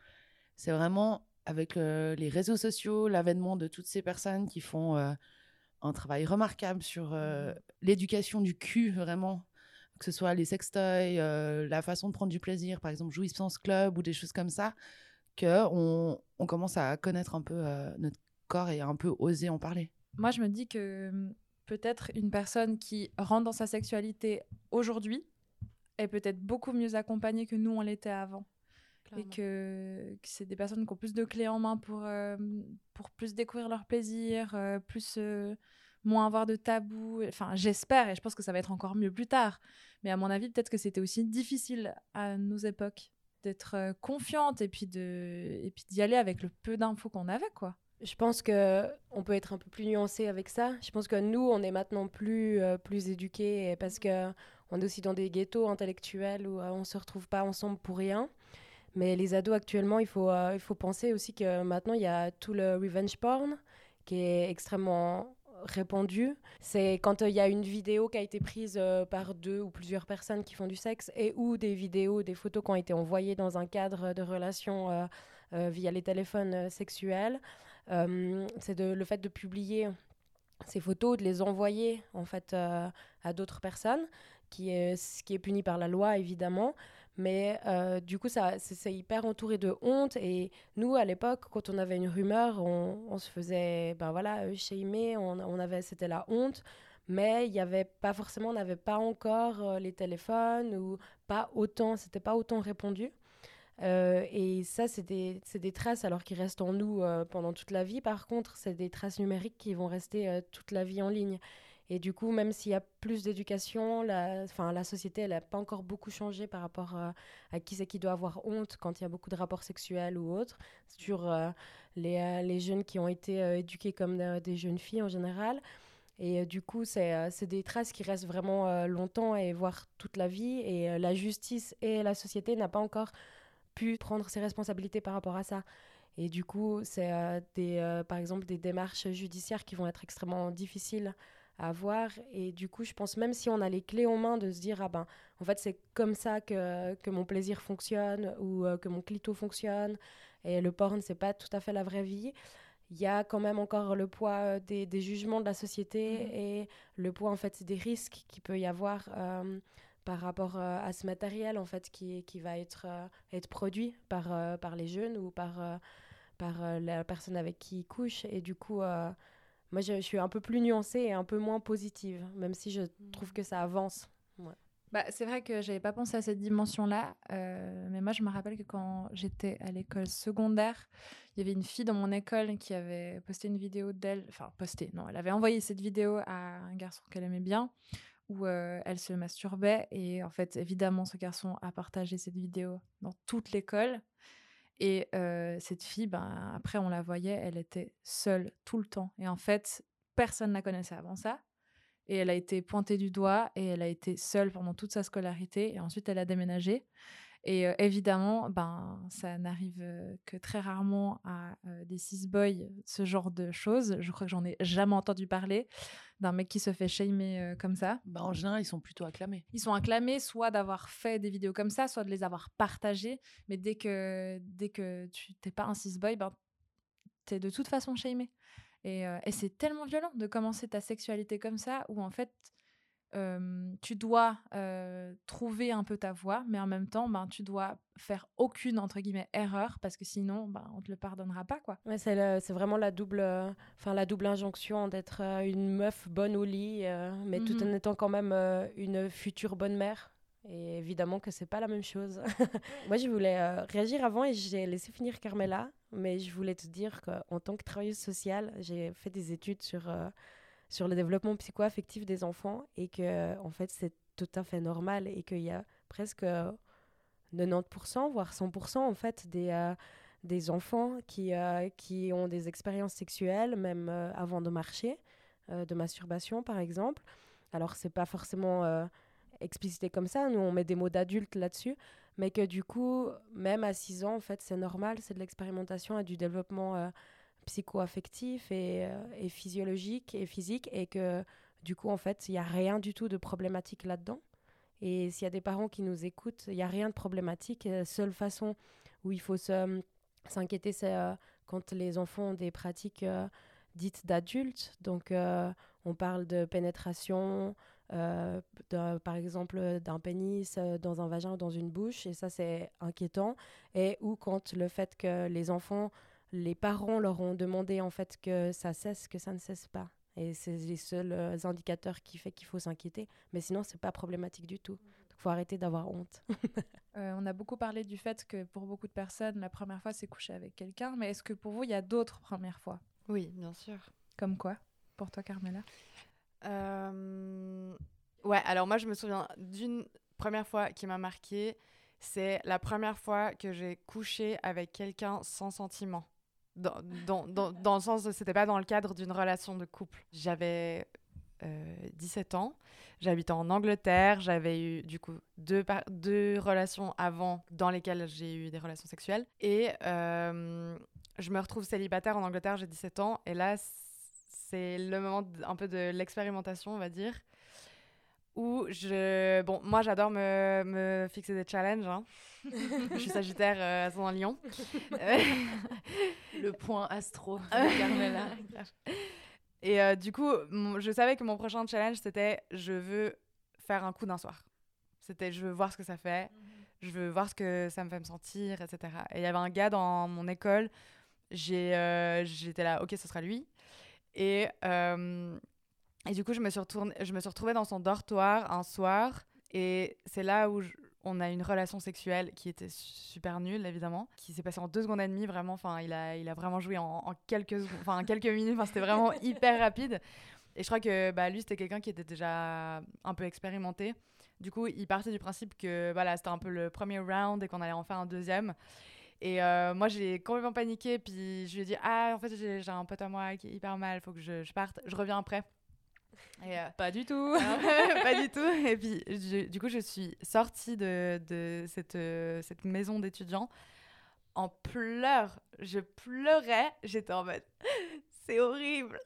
C'est vraiment avec les réseaux sociaux, l'avènement de toutes ces personnes qui font un travail remarquable sur mmh. l'éducation du cul, vraiment que ce soit les sextoys, la façon de prendre du plaisir, par exemple Jouissance Club ou des choses comme ça, qu'on on commence à connaître un peu euh, notre corps et un peu oser en parler. Moi, je me dis que hum, peut-être une personne qui rentre dans sa sexualité aujourd'hui est peut-être beaucoup mieux accompagnée que nous, on l'était avant. Et que, c'est des personnes qui ont plus de clés en main pour, euh, pour plus découvrir leur plaisir, euh, plus moins avoir de tabous. Enfin, j'espère, et je pense que ça va être encore mieux plus tard. Mais à mon avis, peut-être que c'était aussi difficile à nos époques d'être euh, confiante et puis de et puis d'y aller avec le peu d'infos qu'on avait quoi. Je pense que on peut être un peu plus nuancé avec ça. Je pense que nous, on est maintenant plus euh, plus éduqués parce que on est aussi dans des ghettos intellectuels où euh, on se retrouve pas ensemble pour rien. Mais les ados actuellement, il faut il faut penser aussi que maintenant il y a tout le revenge porn qui est extrêmement répandu. C'est quand euh, il y a une vidéo qui a été prise euh, par deux ou plusieurs personnes qui font du sexe et ou des vidéos, des photos qui ont été envoyées dans un cadre de relation euh, via les téléphones sexuels. c'est le fait de publier ces photos, de les envoyer en fait à d'autres personnes, ce qui est puni par la loi évidemment. Mais euh, du coup, ça, c'est hyper entouré de honte. Et nous, à l'époque, quand on avait une rumeur, on, se faisait, ben voilà, euh, shamer, on, avait, c'était la honte. Mais il n'y avait pas forcément, on n'avait pas encore euh, les téléphones ou pas autant, c'était pas autant répondu. et ça, c'est des, des, traces alors qui restent en nous pendant toute la vie. Par contre, c'est des traces numériques qui vont rester toute la vie en ligne. Et du coup, même s'il y a plus d'éducation, la, société, n'a pas encore beaucoup changé par rapport euh, à qui c'est qui doit avoir honte quand il y a beaucoup de rapports sexuels ou autres, sur euh, les, les, jeunes qui ont été éduqués comme des jeunes filles en général. Et du coup, c'est des traces qui restent vraiment longtemps et voire toute la vie. Et la justice et la société n'ont pas encore pu prendre ses responsabilités par rapport à ça. Et du coup, c'est euh, euh, par exemple des démarches judiciaires qui vont être extrêmement difficiles à avoir. Et du coup, je pense même si on a les clés en main de se dire, ah ben, en fait, c'est comme ça que, que, mon plaisir fonctionne ou euh, que mon clito fonctionne. Et le porn, c'est pas tout à fait la vraie vie. Il y a quand même encore le poids des, des jugements de la société mmh et le poids, en fait, des risques qu'il peut y avoir par rapport euh, à ce matériel en fait qui, qui va être, euh, être produit par, euh, par les jeunes ou par, par la personne avec qui ils couchent. Et du coup, moi je, je, suis un peu plus nuancée et un peu moins positive, même si je trouve que ça avance. Bah, c'est vrai que j'avais pas pensé à cette dimension-là, mais moi je me rappelle que quand j'étais à l'école secondaire, il y avait une fille dans mon école qui avait posté une vidéo d'elle, enfin posté, non, elle avait envoyé cette vidéo à un garçon qu'elle aimait bien, où elle se masturbait. Et en fait, évidemment, ce garçon a partagé cette vidéo dans toute l'école. Et cette fille, ben, après, on la voyait, elle était seule tout le temps. Et en fait, personne ne la connaissait avant ça. Et elle a été pointée du doigt et elle a été seule pendant toute sa scolarité. Et ensuite, elle a déménagé. Et évidemment, ben, ça n'arrive que très rarement à des cis boys, ce genre de choses. Je crois que j'en ai jamais entendu parler d'un mec qui se fait shamer comme ça. Ben, en général, ils sont plutôt acclamés. Ils sont acclamés soit d'avoir fait des vidéos comme ça, soit de les avoir partagées. Mais dès que, dès que tu n'es pas un cis boy, ben, tu es de toute façon shamé. Et, et c'est tellement violent de commencer ta sexualité comme ça, où en fait, tu dois trouver un peu ta voie, mais en même temps, ben, tu dois faire aucune entre guillemets erreur parce que sinon, ben, on te le pardonnera pas, quoi. Ouais, c'est vraiment la double, enfin la double injonction d'être une meuf bonne au lit, mais tout mmh en étant quand même une future bonne mère. Et évidemment que c'est pas la même chose. Moi, je voulais réagir avant et j'ai laissé finir Carmela, mais je voulais te dire qu'en tant que travailleuse sociale, j'ai fait des études sur sur le développement psycho-affectif des enfants et que en fait c'est tout à fait normal et qu'il y a presque 90% voire 100% en fait des euh, des enfants qui, euh, qui ont des expériences sexuelles même euh, avant de marcher de masturbation par exemple. Alors c'est pas forcément explicité comme ça nous on met des mots d'adultes là-dessus mais que du coup même à 6 ans en fait c'est normal c'est de l'expérimentation et du développement psycho-affectif et, euh, et, physiologique et physique et que du coup en fait il n'y a rien du tout de problématique là-dedans. Et s'il y a des parents qui nous écoutent, il n'y a rien de problématique. La seule façon où il faut s'inquiéter, c'est euh, quand les enfants ont des pratiques euh, dites d'adultes. Donc on parle de pénétration, par exemple d'un pénis dans un vagin ou dans une bouche, et ça c'est inquiétant. Et ou quand le fait que les enfants les parents leur ont demandé en fait que ça cesse, que ça ne cesse pas. Et c'est les seuls euh, indicateurs qui fait qu'il faut s'inquiéter. Mais sinon, c'est pas problématique du tout. Il faut arrêter d'avoir honte. Euh, on a beaucoup parlé du fait que pour beaucoup de personnes, la première fois, c'est coucher avec quelqu'un. Mais est-ce que pour vous, il y a d'autres premières fois? Oui, bien sûr. Comme quoi? Pour toi, Carmela? Euh, Ouais, alors moi, je me souviens d'une première fois qui m'a marquée. C'est la première fois que j'ai couché avec quelqu'un sans sentiment dans, dans, dans, le sens c'était pas dans le cadre d'une relation de couple. J'avais 17 euh, ans, j'habitais en Angleterre, j'avais eu du coup deux, deux relations avant dans lesquelles j'ai eu des relations sexuelles et euh, je me retrouve célibataire en Angleterre, j'ai 17 ans et là c'est le moment un peu de l'expérimentation on va dire où je... Bon, moi, j'adore me, me, fixer des challenges. Hein. je suis Sagittaire euh, à Lyon. Le point astro de Carmela. Et euh, du coup, je savais que mon prochain challenge, c'était je veux faire un coup d'un soir. C'était je veux voir ce que ça fait, mhm. je veux voir ce que ça me fait me sentir, etc. Et il y avait un gars dans mon école, euh, j'étais là, ok, ce sera lui. Et et du coup, je me, suis je me suis retrouvée dans son dortoir un soir. Et c'est là où on a une relation sexuelle qui était super nulle, évidemment, qui s'est passée en deux secondes et demie, vraiment. Enfin, il a, il a vraiment joué en, quelques, enfin, quelques minutes. Enfin, c'était vraiment hyper rapide. Et je crois que bah, lui, c'était quelqu'un qui était déjà un peu expérimenté. Du coup, il partait du principe que voilà, c'était un peu le premier round et qu'on allait en faire un deuxième. Et euh, moi, j'ai complètement paniqué. Puis je lui ai dit Ah, en fait, j'ai j'ai un pote à moi qui est hyper mal, faut que je, je parte. Je reviens après. Et, euh, Pas du tout. pas du tout. Et puis, je- du coup, je suis sortie de, de cette, euh, cette maison d'étudiants en pleurs. Je pleurais. J'étais en mode c'est horrible,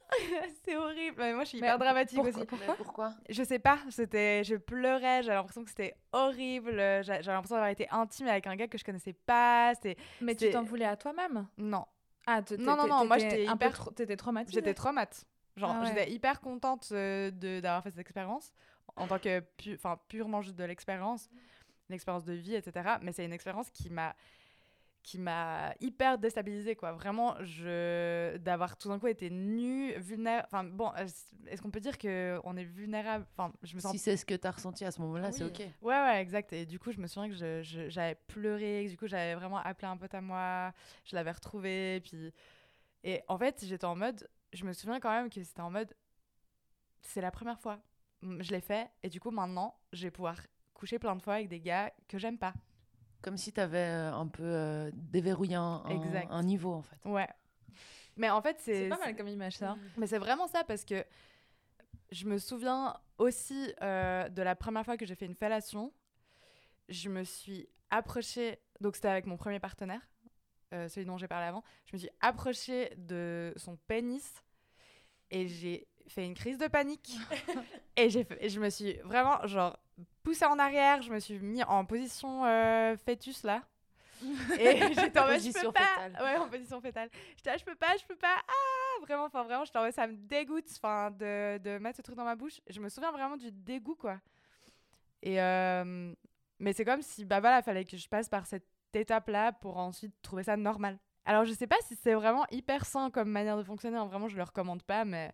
c'est horrible. Mais moi, je suis Mais hyper dramatique pourquoi- aussi. Mais pourquoi? Je sais pas, c'était, je pleurais, j'avais l'impression que c'était horrible, j'a- j'avais l'impression d'avoir été intime avec un gars que je connaissais pas. C'était, Mais tu t'en voulais à toi-même? Non, Ah, Non, non, non, moi, j'étais hyper- trop- T'étais traumatisée. j'étais traumate. Genre, Ah ouais. j'étais hyper contente euh, de, d'avoir fait cette expérience en tant que, pu- purement juste de l'expérience, une expérience de vie, etc. Mais c'est une expérience qui m'a qui m'a hyper déstabilisée quoi vraiment je d'avoir tout d'un coup été nue vulnérable enfin bon est-ce est-ce qu'on peut dire que on est vulnérable? Enfin je me sens Si c'est ce que tu as ressenti à ce moment-là, c'est Oui. ok. Ouais, ouais, exact. Et du coup, je me souviens que je- je- j'avais pleuré, que du coup, j'avais vraiment appelé un pote à moi, je l'avais retrouvé, puis... Et en fait, j'étais en mode... Je me souviens quand même que c'était en mode... C'est la première fois. Je l'ai fait, et du coup, maintenant, je vais pouvoir coucher plein de fois avec des gars que j'aime pas. Comme si tu avais un peu euh, déverrouillé un, un- Exact. un niveau, en fait. Ouais. Mais en fait, c'est... C'est pas mal comme image, ça. Mais c'est vraiment ça parce que je me souviens aussi euh, de la première fois que j'ai fait une fellation. Je me suis approchée, donc c'était avec mon premier partenaire, euh, celui dont j'ai parlé avant. Je me suis approchée de son pénis et j'ai fait une crise de panique. et, j'ai fait- et je me suis vraiment, genre, poussée en arrière. Je me suis mis en position euh, fœtus là. Et j'étais en mode, je peux Position pas. fétale. Ouais, en position fétale. J'étais là, je peux pas, je peux pas. Ah, vraiment, enfin, vraiment, j'étais en mode, ça me dégoûte enfin, de, de mettre ce truc dans ma bouche. Je me souviens vraiment du dégoût, quoi. Et, euh, mais c'est comme si, bah voilà, fallait que je passe par cette étape-là pour ensuite trouver ça normal. Alors, je sais pas si c'est vraiment hyper sain comme manière de fonctionner. hein, Vraiment, je le recommande pas, mais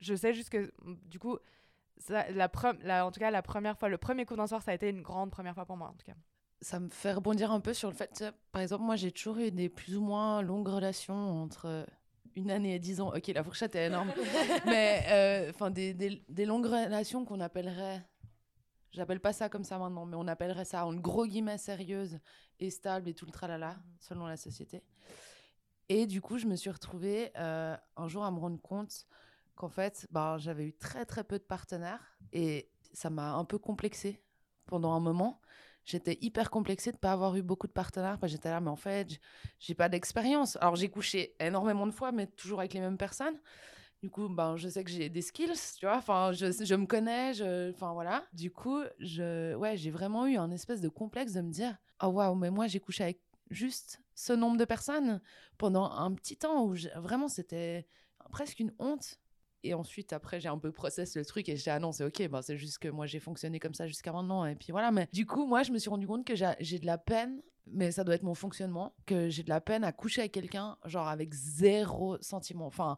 je sais juste que, du coup, ça, la, la- en tout cas, la première fois, le premier coup d'un soir, ça a été une grande première fois pour moi, en tout cas. Ça me fait rebondir un peu sur le fait, par exemple, moi j'ai toujours eu des plus ou moins longues relations entre une année et dix ans. Ok, la fourchette est énorme. Mais euh, enfin, des, des, des longues relations qu'on appellerait, j'appelle pas ça comme ça maintenant, mais on appellerait ça en gros guillemets sérieuse et stable et tout le tralala, selon la société. Et du coup, je me suis retrouvée euh, un jour à me rendre compte qu'en fait, ben, j'avais eu très très peu de partenaires et ça m'a un peu complexée pendant un moment. J'étais hyper complexée de ne pas avoir eu beaucoup de partenaires. Parce que j'étais là, mais en fait, j'ai pas d'expérience. Alors, j'ai couché énormément de fois, mais toujours avec les mêmes personnes. Du coup, ben, je sais que j'ai des skills, tu vois. Enfin, je, je me connais, je, enfin voilà. Du coup, je, ouais, j'ai vraiment eu un espèce de complexe de me dire, oh waouh, mais moi, j'ai couché avec juste ce nombre de personnes pendant un petit temps où vraiment c'était presque une honte. Et ensuite, après, j'ai un peu process le truc et j'ai ah non, c'est ok, ben, c'est juste que moi, j'ai fonctionné comme ça jusqu'à maintenant. Et puis voilà, mais du coup, moi, je me suis rendu compte que j'ai de la peine, mais ça doit être mon fonctionnement, que j'ai de la peine à coucher avec quelqu'un, genre avec zéro sentiment. Enfin,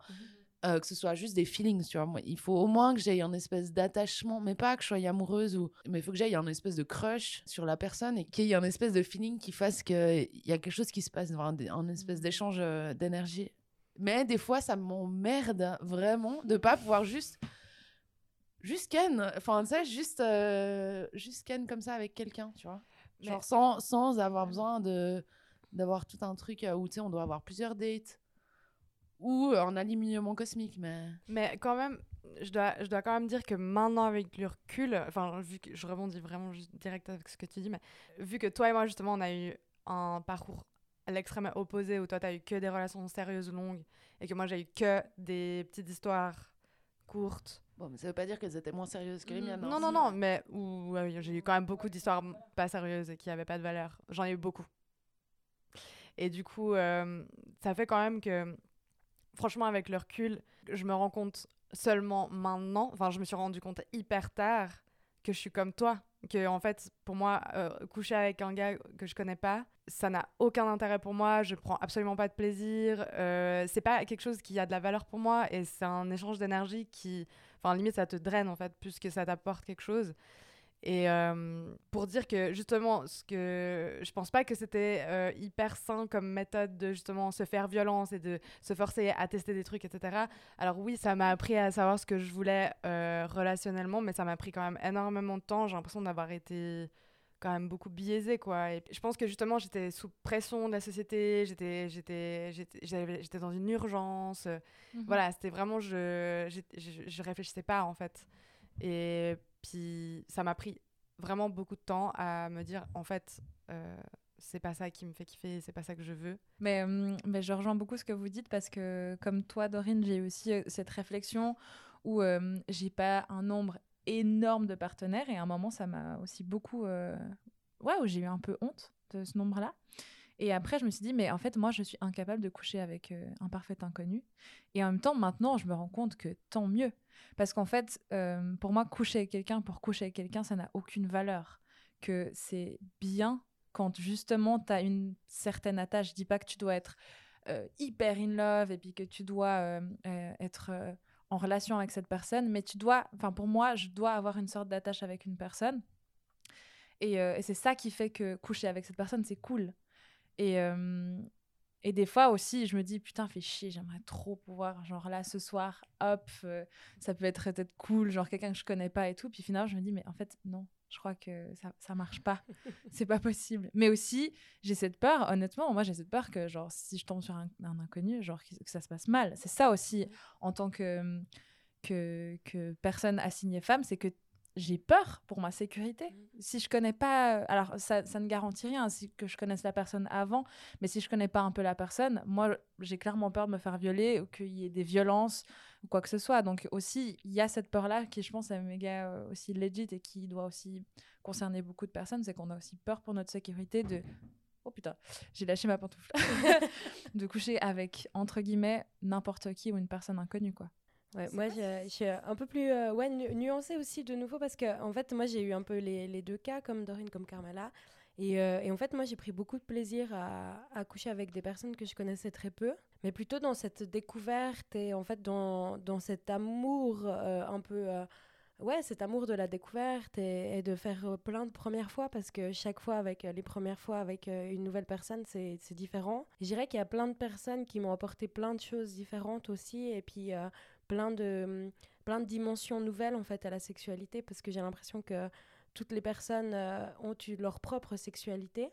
euh, que ce soit juste des feelings, tu vois. Moi, il faut au moins que j'aie un espèce d'attachement, mais pas que je sois amoureuse, ou... mais il faut que j'aie un espèce de crush sur la personne et qu'il y ait un espèce de feeling qui fasse qu'il y a quelque chose qui se passe, un, un espèce d'échange euh, d'énergie. Mais des fois, ça m'emmerde vraiment de pas pouvoir juste. Juste ken. Enfin, tu sais, juste, euh, juste ken comme ça avec quelqu'un, tu vois. Genre Mais- sans, sans avoir besoin de d'avoir tout un truc euh, où, tu sais, on doit avoir plusieurs dates. Ou un alignement cosmique, mais... Mais quand même, je dois, je dois quand même dire que maintenant, avec le recul, enfin, vu que je rebondis vraiment juste direct avec ce que tu dis, mais vu que toi et moi, justement, on a eu un parcours à l'extrême opposé où toi, tu as eu que des relations sérieuses longues et que moi, j'ai eu que des petites histoires courtes. Bon, mais ça veut pas dire qu'elles étaient moins sérieuses que les miennes. hein. Non, non, non, mais où ouais, j'ai eu quand même beaucoup d'histoires pas sérieuses et qui n'avaient pas de valeur. J'en ai eu beaucoup. Et du coup, euh, ça fait quand même que, franchement, avec le recul, je me rends compte seulement maintenant, enfin, je me suis rendu compte hyper tard que je suis comme toi. Que, en fait, pour moi, euh, coucher avec un gars que je connais pas, ça n'a aucun intérêt pour moi, je prends absolument pas de plaisir, euh, c'est pas quelque chose qui a de la valeur pour moi et c'est un échange d'énergie qui, enfin, limite, ça te draine en fait, plus que ça t'apporte quelque chose. Et euh, pour dire que justement, ce que je pense pas que c'était euh, hyper sain comme méthode de justement se faire violence et de se forcer à tester des trucs, etc. Alors oui, ça m'a appris à savoir ce que je voulais euh, relationnellement, mais ça m'a pris quand même énormément de temps. J'ai l'impression d'avoir été quand même beaucoup biaisée, quoi. Et je pense que justement, j'étais sous pression de la société, j'étais, j'étais, j'étais, dans une urgence. Mhm. Voilà, c'était vraiment, je, je, je réfléchissais pas, en fait. Et puis ça m'a pris vraiment beaucoup de temps à me dire, en fait, euh, c'est pas ça qui me fait kiffer, c'est pas ça que je veux. Mais, hum, mais je rejoins beaucoup ce que vous dites parce que, comme toi, Dorine, j'ai aussi euh, cette réflexion où hum, j'ai pas un nombre énorme de partenaires et à un moment, ça m'a aussi beaucoup. Euh, ouais, où j'ai eu un peu honte de ce nombre-là. Et après, je me suis dit, mais en fait, moi, je suis incapable de coucher avec euh, un parfait inconnu. Et en même temps, maintenant, je me rends compte que tant mieux. Parce qu'en fait, euh, pour moi, coucher avec quelqu'un, pour coucher avec quelqu'un, ça n'a aucune valeur. Que c'est bien quand justement, tu as une certaine attache. Je dis pas que tu dois être euh, hyper in love et puis que tu dois être en relation avec cette personne, mais tu dois, enfin, pour moi, je dois avoir une sorte d'attache avec une personne. Et, et c'est ça qui fait que coucher avec cette personne, c'est cool. Et, euh, et des fois aussi, je me dis, putain, fais chier, j'aimerais trop pouvoir, genre là, ce soir, hop, euh, ça peut être peut-être cool, genre quelqu'un que je connais pas et tout. Puis finalement, je me dis, mais en fait, non, je crois que ça, ça marche pas. c'est pas possible. Mais aussi, j'ai cette peur, honnêtement, moi, j'ai cette peur que, genre, si je tombe sur un, un inconnu, genre, que, ça se passe mal. C'est ça aussi, en tant que, que, que personne assignée femme, c'est que j'ai peur pour ma sécurité. Mm. Si je connais pas, alors ça, ça, ne garantit rien si que je connaisse la personne avant, mais si je connais pas un peu la personne, moi j'ai clairement peur de me faire violer ou qu'il y ait des violences ou quoi que ce soit. Donc aussi il y a cette peur là qui je pense est méga euh, aussi legit et qui doit aussi concerner beaucoup de personnes, c'est qu'on a aussi peur pour notre sécurité de oh putain j'ai lâché ma pantoufle de coucher avec entre guillemets n'importe qui ou une personne inconnue quoi. Ouais, moi, je, suis un peu plus euh, ouais, nuancée aussi de nouveau parce que, en fait, moi, j'ai eu un peu les, les, deux cas, comme Dorine, comme Carmela. Et, euh, et, en fait, moi, j'ai pris beaucoup de plaisir à, à, coucher avec des personnes que je connaissais très peu, mais plutôt dans cette découverte et en fait, dans, dans cet amour euh, un peu. ouais, cet amour de la découverte et, et, de faire plein de premières fois parce que chaque fois, avec les premières fois avec une nouvelle personne, c'est différent. Je dirais qu'il y a plein de personnes qui m'ont apporté plein de choses différentes aussi. Et puis, plein de, plein de dimensions nouvelles en fait à la sexualité parce que j'ai l'impression que toutes les personnes euh, ont eu leur propre sexualité.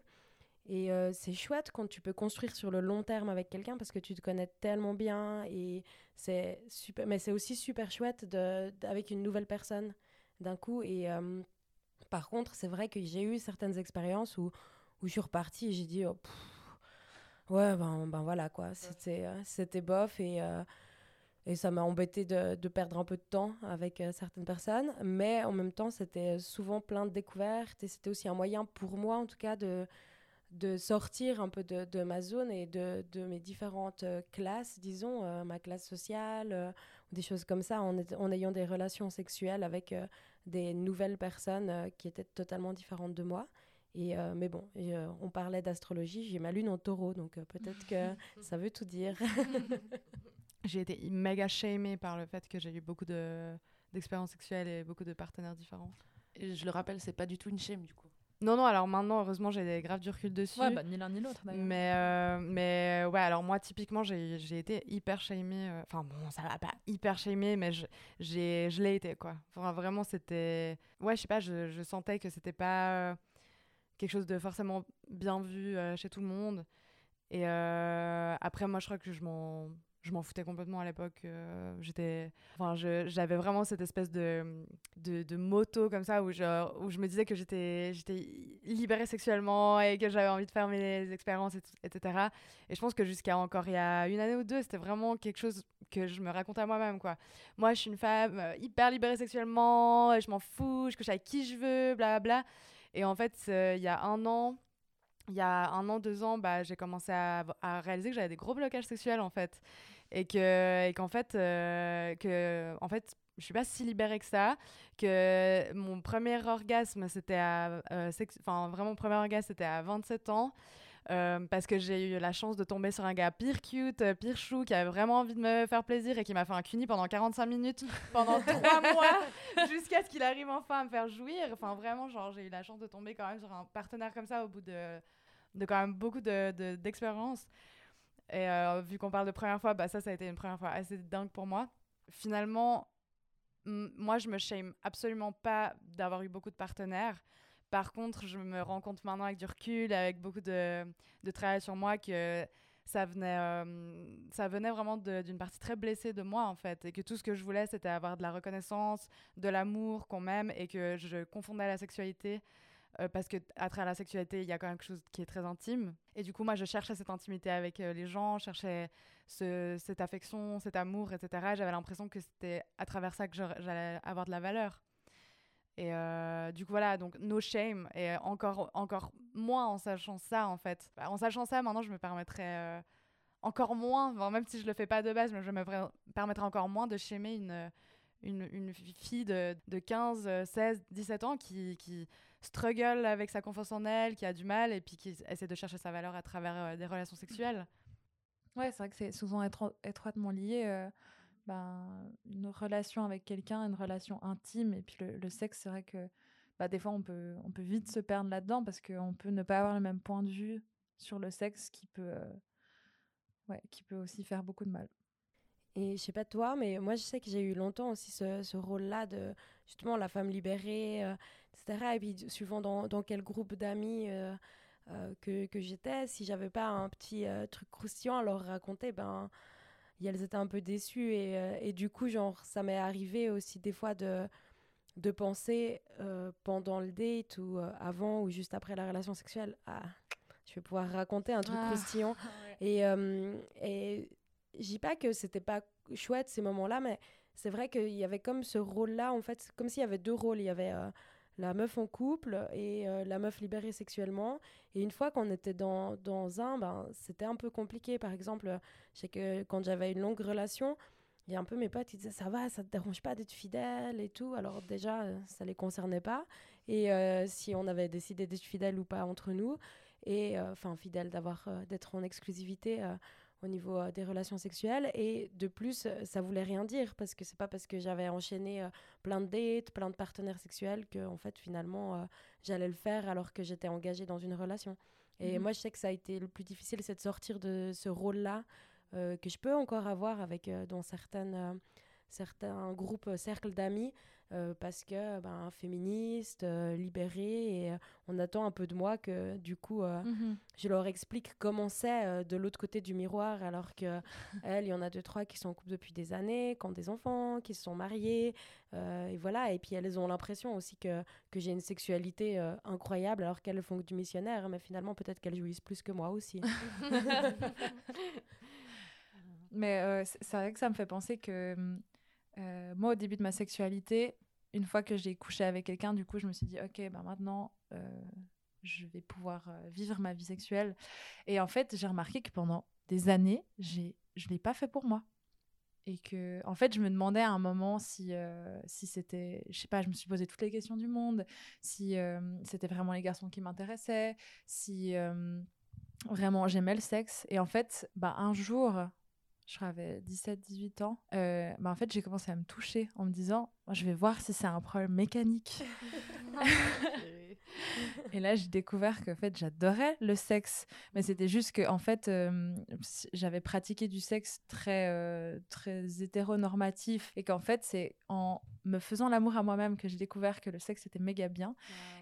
Et euh, c'est chouette quand tu peux construire sur le long terme avec quelqu'un parce que tu te connais tellement bien et c'est super. Mais c'est aussi super chouette de, avec une nouvelle personne d'un coup. Et euh, par contre, c'est vrai que j'ai eu certaines expériences où, où je suis repartie et j'ai dit, oh, ouais, ben, ben voilà quoi, c'était, c'était bof et et ça m'a embêté de, de, perdre un peu de temps avec euh, certaines personnes. Mais en même temps, c'était souvent plein de découvertes. Et c'était aussi un moyen pour moi, en tout cas, de, de sortir un peu de, de ma zone et de, de mes différentes euh, classes, disons, euh, ma classe sociale, des choses comme ça, en, en, ayant des relations sexuelles avec des nouvelles personnes qui étaient totalement différentes de moi. Et, mais bon, on parlait d'astrologie, j'ai ma lune en taureau, donc peut-être que ça veut tout dire. j'ai été méga shamée par le fait que j'ai eu beaucoup d'expériences sexuelles et beaucoup de partenaires différents. Et je le rappelle, c'est pas du tout une shame du coup. Non, non, alors maintenant, heureusement, j'ai des graves du recul dessus. Ouais, bah, ni l'un ni l'autre Mais, euh, mais ouais, alors moi, typiquement, j'ai été hyper shamée. Euh, enfin, bon, ça va pas hyper shamée, mais je, je l'ai été, quoi. Enfin, vraiment, c'était. Ouais, je sais pas, je, je sentais que c'était pas euh, quelque chose de forcément bien vu chez tout le monde. Et après, moi, je crois que je m'en je m'en foutais complètement à l'époque. Euh, j'étais, enfin, j'avais vraiment cette espèce de, de, moto comme ça où je, où je me disais que j'étais, j'étais libérée sexuellement et que j'avais envie de faire mes expériences, etc. Et je pense que jusqu'à encore il y a une année ou deux, c'était vraiment quelque chose que je me racontais à moi-même, quoi. Moi, je suis une femme euh, hyper libérée sexuellement, je m'en fous, je couche avec qui je veux, bla bla. Et en fait, euh, il y a un an, il y a un an, deux ans, bah, j'ai commencé à, à réaliser que j'avais des gros blocages sexuels en fait. Et qu'en et qu'en fait, euh, que, en fait, je suis pas si libérée que ça. Que mon premier orgasme, c'était à. Euh, enfin, vraiment, mon premier orgasme, c'était à 27 ans. Euh, parce que j'ai eu la chance de tomber sur un gars pire cute, euh, pire chou, qui avait vraiment envie de me faire plaisir et qui m'a fait un cuni pendant 45 minutes, pendant trois mois, jusqu'à ce qu'il arrive enfin à me faire jouir. Enfin, vraiment, genre, j'ai eu la chance de tomber quand même sur un partenaire comme ça au bout de, de quand même beaucoup d'expérience. De, et euh, vu qu'on parle de première fois, bah ça, ça a été une première fois assez dingue pour moi. Finalement, moi, je me shame absolument pas d'avoir eu beaucoup de partenaires. Par contre, je me rends compte maintenant avec du recul, avec beaucoup de, de travail sur moi, que ça venait, euh, ça venait vraiment d'une partie très blessée de moi, en fait. Et que tout ce que je voulais, c'était avoir de la reconnaissance, de l'amour, qu'on m'aime, et que je confondais la sexualité. Euh, parce que à travers la sexualité, il y a quand même quelque chose qui est très intime. Et du coup, moi, je cherchais cette intimité avec euh, les gens, cherchais ce, cette affection, cet amour, etc. J'avais l'impression que c'était à travers ça que j'allais avoir de la valeur. Et euh, du coup, voilà, donc no shame. Et encore, encore moins en sachant ça, en fait. Bah, en sachant ça, maintenant, je me permettrais encore moins, même si je le fais pas de base, mais je me permettrais encore moins de shamer une, fille de, de, 15, 16, 17 ans qui struggle avec sa confiance en elle, qui a du mal et puis qui essaie de chercher sa valeur à travers euh, des relations sexuelles. Ouais, c'est vrai que c'est souvent étroitement lié ben, une relation avec quelqu'un, une relation intime. Et puis le, sexe, c'est vrai que bah, des fois, on peut, on peut vite se perdre là-dedans parce qu'on peut ne pas avoir le même point de vue sur le sexe qui peut, euh, ouais, qui peut aussi faire beaucoup de mal. Et je sais pas toi, mais moi je sais que j'ai eu longtemps aussi ce, ce rôle-là de justement la femme libérée, euh, etc. Et puis suivant dans, dans quel groupe d'amis euh, que, que j'étais, si j'avais pas un petit truc croustillant à leur raconter, ben elles étaient un peu déçues. Et, euh, et du coup, genre, ça m'est arrivé aussi des fois de, de penser euh, pendant le date ou euh, avant ou juste après la relation sexuelle, ah, je vais pouvoir raconter un truc ah, croustillant. Et, et je dis pas que c'était pas chouette ces moments-là, mais c'est vrai qu'il y avait comme ce rôle-là, en fait, comme s'il y avait deux rôles. Il y avait la meuf en couple et euh, la meuf libérée sexuellement. Et une fois qu'on était dans, dans un, ben, c'était un peu compliqué. Par exemple, je sais que quand j'avais une longue relation, il y a un peu mes potes qui disaient ça va, ça te dérange pas d'être fidèle et tout. Alors déjà, ça les concernait pas. Et euh, si on avait décidé d'être fidèle ou pas entre nous, et euh, enfin fidèle d'avoir d'être en exclusivité au niveau euh, des relations sexuelles. Et de plus, euh, ça voulait rien dire parce que c'est pas parce que j'avais enchaîné euh, plein de dates, plein de partenaires sexuels que, en fait, finalement, j'allais le faire alors que j'étais engagée dans une relation. Et mhm. moi, je sais que ça a été le plus difficile, c'est de sortir de ce rôle-là que je peux encore avoir avec dans certaines certains groupes, cercles d'amis, euh, parce que ben, féministe, euh, libérée, et on attend un peu de moi que du coup, mhm. je leur explique comment c'est de l'autre côté du miroir, alors que il y en a deux, trois qui sont en couple depuis des années, qui ont des enfants, qui se sont mariés, et voilà, et puis elles ont l'impression aussi que, que j'ai une sexualité incroyable, alors qu'elles font du missionnaire, mais finalement, peut-être qu'elles jouissent plus que moi aussi. mais c'est vrai que ça me fait penser que hum, euh, moi, au début de ma sexualité, une fois que j'ai couché avec quelqu'un, du coup, je me suis dit, ok, ben maintenant, euh, je vais pouvoir euh, vivre ma vie sexuelle. Et en fait, j'ai remarqué que pendant des années, j'ai, je ne l'ai pas fait pour moi. Et que, en fait, je me demandais à un moment si, si c'était, je sais pas, je me suis posé toutes les questions du monde, si c'était vraiment les garçons qui m'intéressaient, si vraiment j'aimais le sexe. Et en fait, bah, un jour, j'avais 17-18 ans, euh, bah en fait, j'ai commencé à me toucher en me disant, je vais voir si c'est un problème mécanique. et là, j'ai découvert que fait, j'adorais le sexe, mais c'était juste que en fait, euh, j'avais pratiqué du sexe très euh, très hétéronormatif et qu'en fait, c'est en me faisant l'amour à moi-même que j'ai découvert que le sexe était méga bien.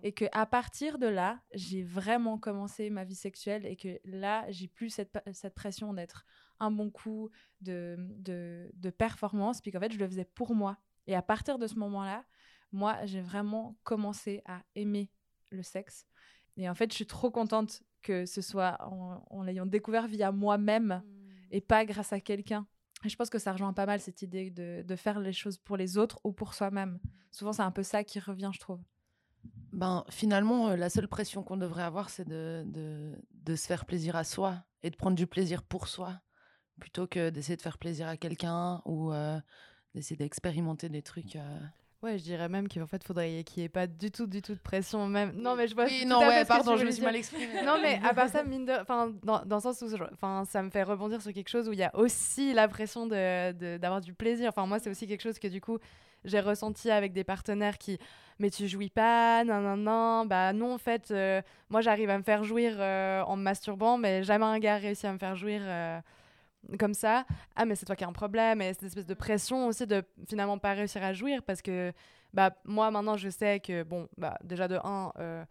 Et que à partir de là, j'ai vraiment commencé ma vie sexuelle et que là, j'ai plus cette, cette pression d'être un bon coup de, de, de performance, puis qu'en fait, je le faisais pour moi. Et à partir de ce moment-là, moi, j'ai vraiment commencé à aimer le sexe. Et en fait, je suis trop contente que ce soit en, l'ayant découvert via moi-même mmh. et pas grâce à quelqu'un. Et je pense que ça rejoint pas mal cette idée de, de faire les choses pour les autres ou pour soi-même. Souvent, c'est un peu ça qui revient, je trouve. Ben, finalement, euh, la seule pression qu'on devrait avoir, c'est de, de, de, se faire plaisir à soi et de prendre du plaisir pour soi plutôt que d'essayer de faire plaisir à quelqu'un ou euh, d'essayer d'expérimenter des trucs. Euh. Ouais, je dirais même qu'en fait, faudrait qu'il n'y ait pas du tout, du tout de pression. Même... Non, mais je vois. Oui, tout non, à ouais, pardon, je me suis mal exprimée. Non, mais à part ça, mine de... enfin, dans, dans le sens où enfin, ça me fait rebondir sur quelque chose où il y a aussi la pression d'avoir de, d'avoir du plaisir. Enfin, moi, c'est aussi quelque chose que du coup, j'ai ressenti avec des partenaires qui. Mais tu jouis pas, non, non, non. Bah non, en fait, euh, moi, j'arrive à me faire jouir euh, en me masturbant, mais jamais un gars réussit à me faire jouir. Comme ça, ah mais c'est toi qui as un problème et cette espèce de pression aussi de finalement pas réussir à jouir parce que bah moi maintenant je sais que bon bah déjà de un euh,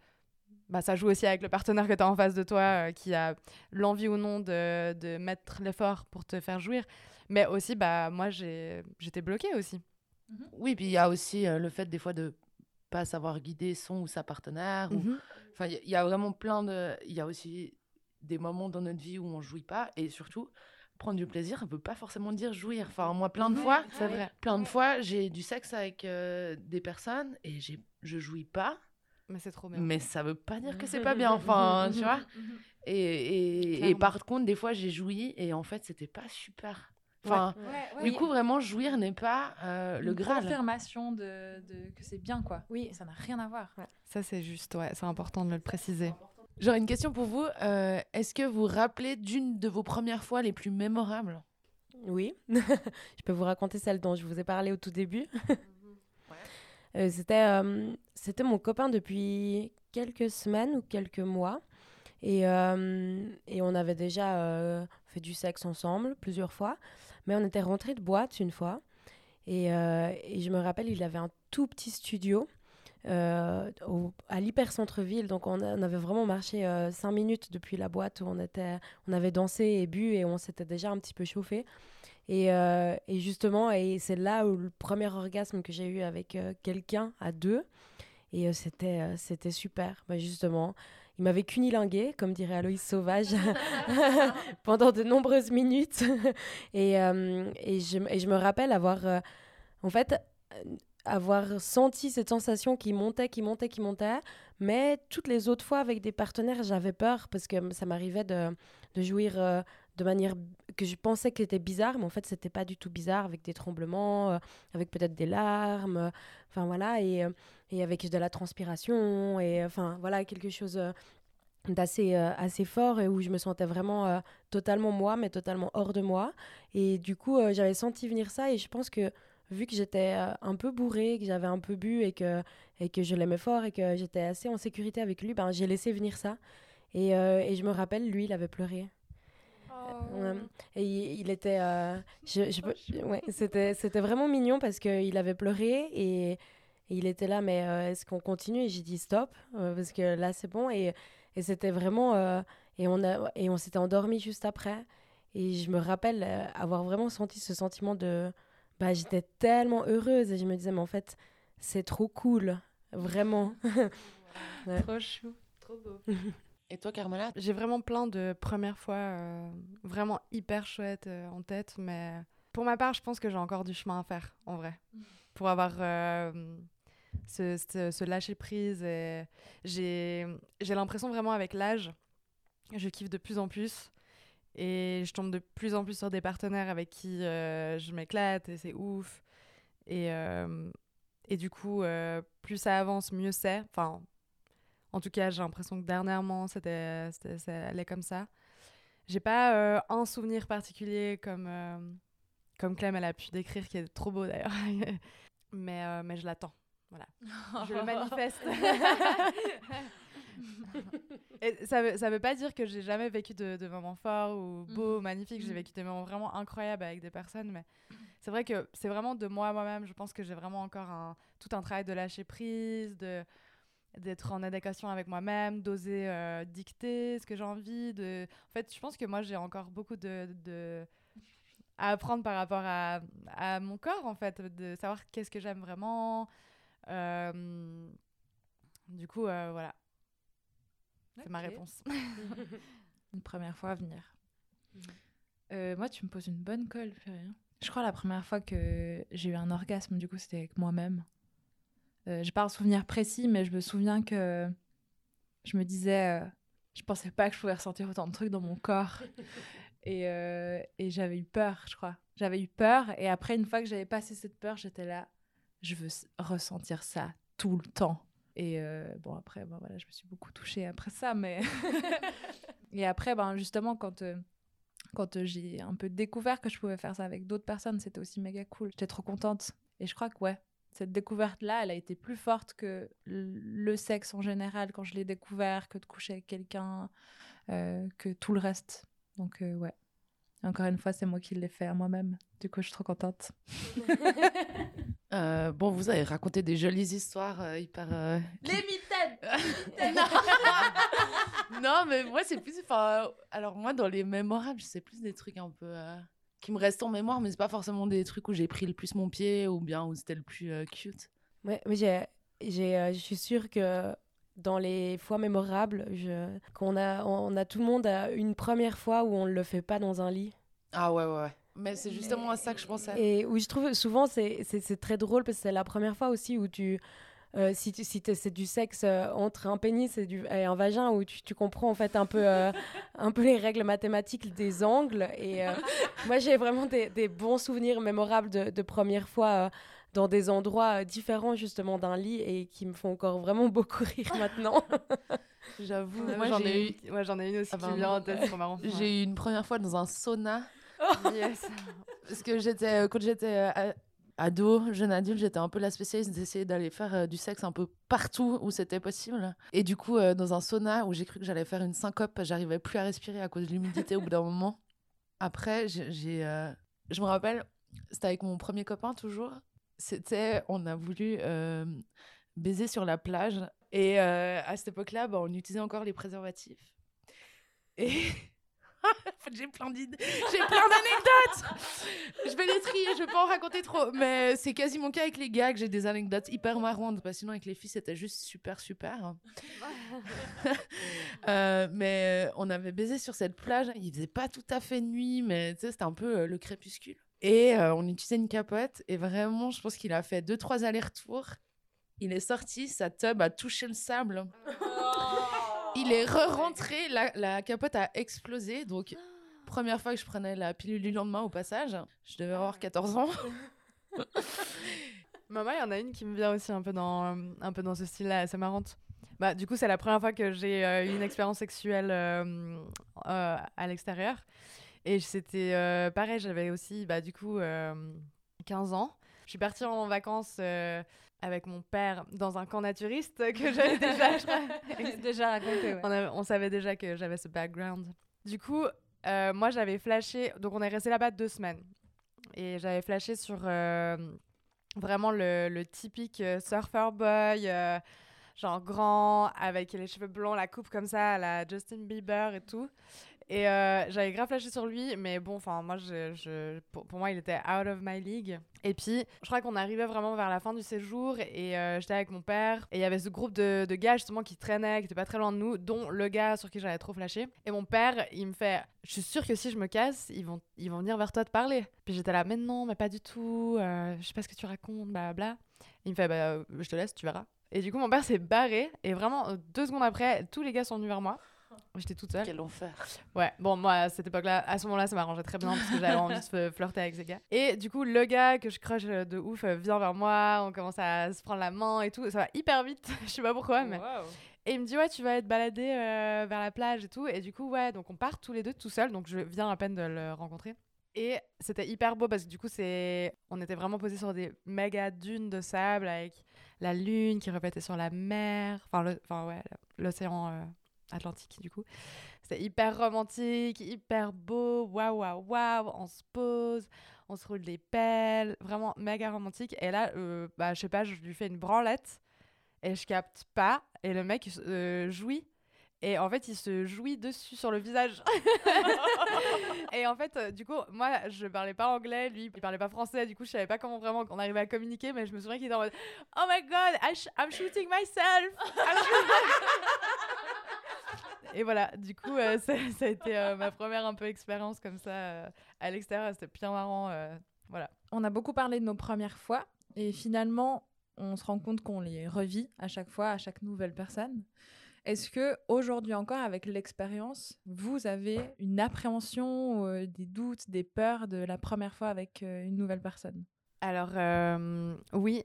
bah, ça joue aussi avec le partenaire que tu as en face de toi euh, qui a l'envie ou non de, de mettre l'effort pour te faire jouir. Mais aussi, bah, moi, j'étais bloquée aussi. Oui, puis il y a aussi euh, le fait des fois de pas savoir guider son ou sa partenaire. Mhm. Enfin, il y, y a vraiment plein de. Il y a aussi des moments dans notre vie où on jouit pas et surtout prendre du plaisir, ça veut pas forcément dire jouir. Enfin, moi, plein de fois, C'est vrai. plein de fois, j'ai du sexe avec euh, des personnes et j'ai, je jouis pas, Mais c'est trop bien. mais ça veut pas dire que c'est pas bien. Enfin, tu vois. Et, et, par contre, des fois, j'ai joui et en fait, c'était pas super. Enfin, du coup, vraiment, jouir n'est pas euh, le Une graal. confirmation de, de- que c'est bien, quoi. Oui. Ça n'a rien à voir. Ça, c'est juste, ouais, c'est important de le préciser. J'aurais une question pour vous. Euh, Est-ce que vous vous rappelez d'une de vos premières fois les plus mémorables? Oui, je peux vous raconter celle dont je vous ai parlé au tout début. Euh, c'était, euh, c'était mon copain depuis quelques semaines ou quelques mois. Et, et on avait déjà fait du sexe ensemble plusieurs fois. Mais on était rentré de boîte une fois. Et, et je me rappelle, il avait un tout petit studio euh, au- à l'hyper-centre-ville. Donc on, a- on avait vraiment marché euh, cinq minutes depuis la boîte où on, était, on avait dansé et bu et on s'était déjà un petit peu chauffé. Et, euh, et justement, et c'est là où le premier orgasme que j'ai eu avec quelqu'un à deux. Et c'était, c'était super. Bah, justement, il m'avait cunilingué, comme dirait Aloïs Sauvage, pendant de nombreuses minutes. et, et, je, et je me rappelle avoir, en fait, avoir senti cette sensation qui montait, qui montait, qui montait. Mais toutes les autres fois avec des partenaires, j'avais peur parce que ça m'arrivait de, de jouir euh, de manière que je pensais que c'était bizarre, mais en fait, c'était pas du tout bizarre, avec des tremblements, euh, avec peut-être des larmes, euh, enfin voilà, et, et avec de la transpiration, et enfin voilà, quelque chose d'assez assez fort et où je me sentais vraiment totalement moi, mais totalement hors de moi. Et du coup, j'avais senti venir ça, et je pense que vu que j'étais euh, un peu bourrée, que j'avais un peu bu et que, et que je l'aimais fort et que j'étais assez en sécurité avec lui, ben, j'ai laissé venir ça. Et, euh, et je me rappelle, lui, il avait pleuré. Ouais. Et il, il était. euh, je, je peux- ouais, c'était, c'était vraiment mignon parce qu'il avait pleuré et, et il était là, mais euh, est-ce qu'on continue? Et j'ai dit stop, parce que là c'est bon. Et, et c'était vraiment. et on, a, et on s'était endormi juste après. Et je me rappelle avoir vraiment senti ce sentiment de. Bah, j'étais tellement heureuse et je me disais, mais en fait, c'est trop cool, vraiment. Ouais. Trop chou. Trop beau. Et toi, Carmela J'ai vraiment plein de premières fois euh, vraiment hyper chouettes euh, en tête, mais pour ma part, je pense que j'ai encore du chemin à faire, en vrai, pour avoir euh, ce, ce- ce lâcher prise. et J'ai j'ai l'impression vraiment avec l'âge, je kiffe de plus en plus. Et je tombe de plus en plus sur des partenaires avec qui euh, je m'éclate et c'est ouf. Et, euh, et du coup, euh, plus ça avance, mieux c'est. Enfin, en tout cas, j'ai l'impression que dernièrement, c'était, ça allait comme ça. J'ai pas un souvenir particulier comme, comme Clem, elle a pu décrire, qui est trop beau d'ailleurs. mais, mais je l'attends. Voilà. Je le manifeste. Et ça veut, ça veut pas dire que j'ai jamais vécu de, de moments forts ou beaux, Mhm. magnifiques. J'ai Mhm. vécu des moments vraiment incroyables avec des personnes, mais c'est vrai que c'est vraiment de moi moi-même. Je pense que j'ai vraiment encore un, tout un travail de lâcher prise, de d'être en adéquation avec moi-même, d'oser euh, dicter ce que j'ai envie. De... En fait, je pense que moi, j'ai encore beaucoup de, de... à apprendre par rapport à, à mon corps, en fait, de savoir qu'est-ce que j'aime vraiment. Euh, Du coup, euh, voilà. C'est ma réponse. Une première fois à venir. Mhm. Euh, moi, tu me poses une bonne colle, Florian. Je crois la première fois que j'ai eu un orgasme, du coup, c'était avec moi-même. Euh, j'ai pas un souvenir précis, mais je me souviens que je me disais, euh, je pensais pas que je pouvais ressentir autant de trucs dans mon corps. et euh, et j'avais eu peur, je crois. J'avais eu peur, et après, une fois que j'avais passé cette peur, j'étais là, je veux ressentir ça tout le temps. Et euh, bon, après, ben, voilà, je me suis beaucoup touchée après ça, mais. et après, ben, justement, quand, euh, quand euh, j'ai un peu découvert que je pouvais faire ça avec d'autres personnes, c'était aussi méga cool. J'étais trop contente. Et je crois que, ouais, cette découverte-là, elle a été plus forte que le sexe en général quand je l'ai découvert, que de coucher avec quelqu'un, que tout le reste. Donc, ouais. Encore une fois, c'est moi qui l'ai fait à moi-même. Du coup, je suis trop contente. Euh, bon, vous avez raconté des jolies histoires euh, hyper. Euh, Les mitaines Non, mais moi, c'est plus. Enfin, alors, moi, dans les mémorables, c'est plus des trucs un peu. qui me restent en mémoire, mais c'est pas forcément des trucs où j'ai pris le plus mon pied ou bien où c'était le plus cute. Ouais, mais j'ai, j'ai, je suis sûre que dans les fois mémorables, je... qu'on a, on a tout le monde a une première fois où on ne le fait pas dans un lit. Ah ouais, ouais. Mais c'est justement à ça que je pensais. Et où je trouve souvent c'est, c'est, très drôle parce que c'est la première fois aussi où tu. Euh, si, tu, si c'est du sexe euh, entre un pénis et, du, et un vagin où tu, tu, comprends en fait un peu, euh, un peu les règles mathématiques des angles. Et moi j'ai vraiment des, des, bons souvenirs mémorables de, de première fois dans des endroits différents justement d'un lit et qui me font encore vraiment beaucoup rire maintenant. J'avoue. moi j'en ai, eu... ouais, j'en ai une aussi ah qui ben, vient en tête, marrant. J'ai eu une première fois dans un sauna. yes. Parce que j'étais, quand j'étais ado, jeune adulte, j'étais un peu la spécialiste d'essayer d'aller faire du sexe un peu partout où c'était possible. Et du coup, dans un sauna où j'ai cru que j'allais faire une syncope, j'arrivais plus à respirer à cause de l'humidité au bout d'un moment. Après, j'ai, je me rappelle, c'était avec mon premier copain toujours c'était, on a voulu euh, baiser sur la plage. Et euh, à cette époque-là, bah, on utilisait encore les préservatifs. Et j'ai plein d'idées, j'ai plein d'anecdotes. je vais les trier, je vais pas en raconter trop, mais c'est quasiment cas avec les gars que j'ai des anecdotes hyper marrantes. Parce que sinon avec les filles c'était juste super super. Euh, mais on avait baisé sur cette plage. Il faisait pas tout à fait nuit, mais c'était un peu le crépuscule. Et euh, on utilisait une capote. Et vraiment, je pense qu'il a fait deux, trois allers-retours. Il est sorti, sa tub a touché le sable. Il est re-rentré, la, la, capote a explosé. Donc, première fois que je prenais la pilule du lendemain au passage, je devais avoir 14 ans. Maman, il y en a une qui me vient aussi un peu dans, un peu dans ce style-là, c'est marrante. Bah, du coup, c'est la première fois que j'ai eu une expérience sexuelle euh, euh, à l'extérieur. Et c'était euh, pareil, j'avais aussi, bah, du coup, 15 euh, ans. Je suis partie en vacances euh, avec mon père dans un camp naturiste que j'avais déjà, déjà raconté. On, savait déjà que j'avais ce background. Du coup, moi, j'avais flashé. Donc, on est resté là-bas deux semaines. Et j'avais flashé sur vraiment le, le typique surfer boy genre grand, avec les cheveux blonds, la coupe comme ça, la Justin Bieber et tout. Et euh, j'avais grave flashé sur lui, mais bon, enfin, moi, pour, moi, il était out of my league. Et puis, je crois qu'on arrivait vraiment vers la fin du séjour et euh, j'étais avec mon père. Et il y avait ce groupe de, gars, justement, qui traînaient, qui étaient pas très loin de nous, dont le gars sur qui j'avais trop flashé. Et mon père, il me fait Je suis sûre que si je me casse, ils vont, ils vont venir vers toi te parler. Puis j'étais là, mais non, mais pas du tout. Euh, je sais pas ce que tu racontes, bla bla. Il me fait Bah, je te laisse, tu verras. Et du coup, mon père s'est barré. Et vraiment, deux secondes après, tous les gars sont venus vers moi. J'étais toute seule. Quel enfer. Ouais, bon, moi, à cette époque-là, à ce moment-là, ça m'arrangeait très bien parce que j'avais envie de flirter avec ces gars. Et du coup, le gars que je crush de ouf euh, vient vers moi, on commence à se prendre la main et tout. Ça va hyper vite, je sais pas pourquoi, mais. Et il me dit, ouais, tu vas être baladé euh, vers la plage et tout. Et du coup, ouais, donc on part tous les deux tout seuls. Donc je viens à peine de le rencontrer. Et c'était hyper beau parce que du coup, c'est... on était vraiment posés sur des méga dunes de sable avec la lune qui reflétait sur la mer. Enfin, le... enfin ouais, l'océan. Euh, Atlantique du coup. C'était hyper romantique, hyper beau, waouh waouh waouh, on se pose, on se roule des pelles, vraiment méga romantique. Et là, euh, bah, je sais pas, je lui fais une branlette et je capte pas et le mec euh, jouit. Et en fait, il se jouit dessus sur le visage. et en fait, euh, du coup, moi, je parlais pas anglais, lui, il parlait pas français. Du coup, je savais pas comment vraiment on arrivait à communiquer, mais je me souviens qu'il était en mode Oh my god, I'm shooting myself! et voilà, du coup, euh, ça, a été euh, ma première un peu expérience comme ça euh, à l'extérieur. C'était bien marrant. voilà. On a beaucoup parlé de nos premières fois et finalement, on se rend compte qu'on les revit à chaque fois, à chaque nouvelle personne. Est-ce que aujourd'hui encore, avec l'expérience, vous avez une appréhension, des doutes, des peurs de la première fois avec une nouvelle personne? Alors oui,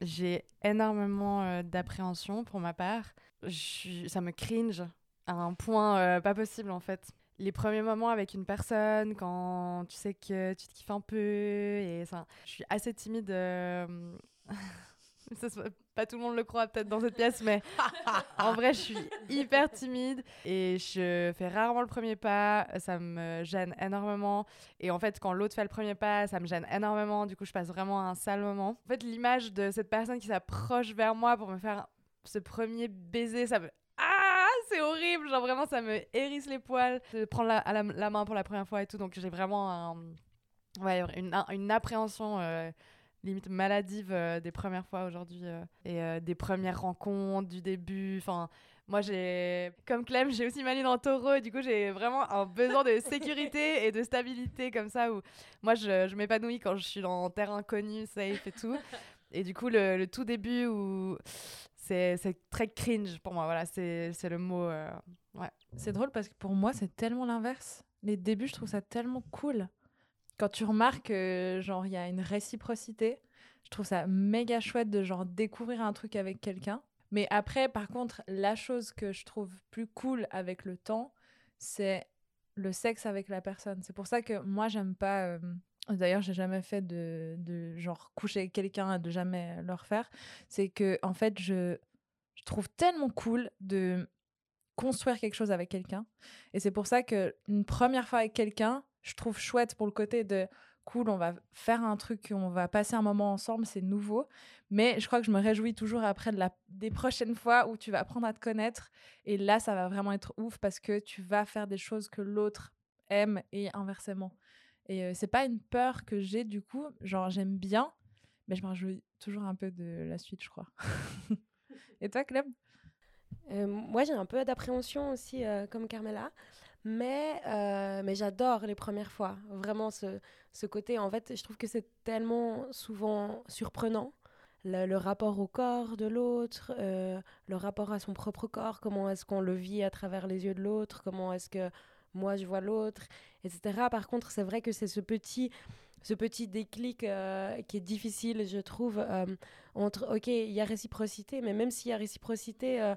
j'ai énormément euh, d'appréhension pour ma part. Je, ça me cringe un point euh, pas possible en fait. Les premiers moments avec une personne, quand tu sais que tu te kiffes un peu, et ça, je suis assez timide. euh, pas tout le monde le croit peut-être dans cette pièce, mais en vrai, je suis hyper timide et je fais rarement le premier pas. Ça me gêne énormément. Et en fait, quand l'autre fait le premier pas, ça me gêne énormément. Du coup, je passe vraiment un sale moment. En fait, l'image de cette personne qui s'approche vers moi pour me faire ce premier baiser, ça me. C'est horrible! Genre, vraiment, ça me hérisse les poils de prendre la, la, main pour la première fois et tout. Donc, j'ai vraiment ouais, une, une appréhension. euh, limite maladive euh, des premières fois aujourd'hui euh, et des premières rencontres du début enfin moi j'ai comme Clem j'ai aussi ma lune en taureau et du coup j'ai vraiment un besoin de sécurité et de stabilité comme ça où moi je, je m'épanouis quand je suis dans terre inconnue safe et tout et du coup le, le tout début où c'est très cringe pour moi voilà c'est le mot euh, C'est drôle parce que pour moi, c'est tellement l'inverse. Les débuts, je trouve ça tellement cool. Quand tu remarques que, genre, il y a une réciprocité, je trouve ça méga chouette de, genre, découvrir un truc avec quelqu'un. Mais après, par contre, la chose que je trouve plus cool avec le temps, c'est le sexe avec la personne. C'est pour ça que moi, j'aime pas. euh, D'ailleurs, j'ai jamais fait de, de genre coucher avec quelqu'un et de jamais le refaire. C'est que, en fait, je, je trouve tellement cool de construire quelque chose avec quelqu'un. Et c'est pour ça que une première fois avec quelqu'un, je trouve chouette pour le côté de cool, on va faire un truc, on va passer un moment ensemble, c'est nouveau. Mais je crois que je me réjouis toujours après la, des prochaines fois où tu vas apprendre à te connaître. Et là, ça va vraiment être ouf parce que tu vas faire des choses que l'autre aime et inversement. Et euh, c'est pas une peur que j'ai du coup, genre j'aime bien, mais je me réjouis toujours un peu de la suite, je crois. et toi, Clem? Moi, j'ai un peu d'appréhension aussi, comme Carmela, mais, mais j'adore les premières fois. Vraiment, ce, ce côté, en fait, je trouve que c'est tellement souvent surprenant. Le, rapport au corps de l'autre, le rapport à son propre corps, comment est-ce qu'on le vit à travers les yeux de l'autre, comment est-ce que moi je vois l'autre, etc. Par contre, c'est vrai que c'est ce petit, ce petit déclic euh, qui est difficile, je trouve, euh, entre, ok, il y a réciprocité, mais même s'il y a réciprocité, euh,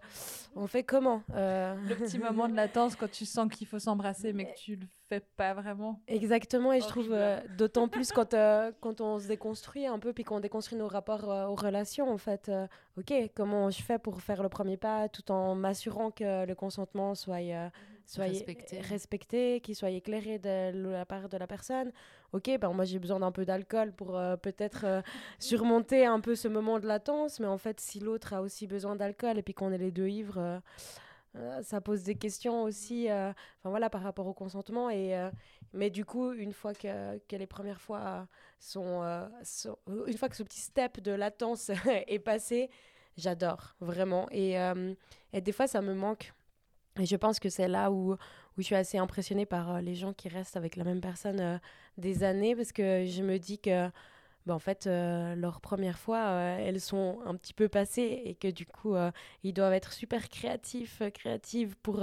on fait comment Le petit moment de latence quand tu sens qu'il faut s'embrasser mais que tu le fais pas vraiment. Exactement, et je trouve Horrible. euh, d'autant plus quand, quand on se déconstruit un peu, puis qu'on déconstruit nos rapports aux relations, en fait. ok, comment je fais pour faire le premier pas tout en m'assurant que le consentement soit, euh, soit Respecté. respecté, qu'il soit éclairé de la part de la personne. Ok, ben moi j'ai besoin d'un peu d'alcool pour euh, peut-être euh, surmonter un peu ce moment de latence, mais en fait, si l'autre a aussi besoin d'alcool et puis qu'on est les deux ivres. euh, ça pose des questions aussi enfin voilà par rapport au consentement et mais du coup une fois que, que les premières fois sont, sont- une fois que ce petit step de latence est passé j'adore vraiment et, et des fois ça me manque et je pense que c'est là où, où je suis assez impressionnée par euh, les gens qui restent avec la même personne euh, des années parce que je me dis que bah, en fait, euh, leurs premières fois, euh, elles sont un petit peu passées et que du coup, ils doivent être super créatifs, créatives pour,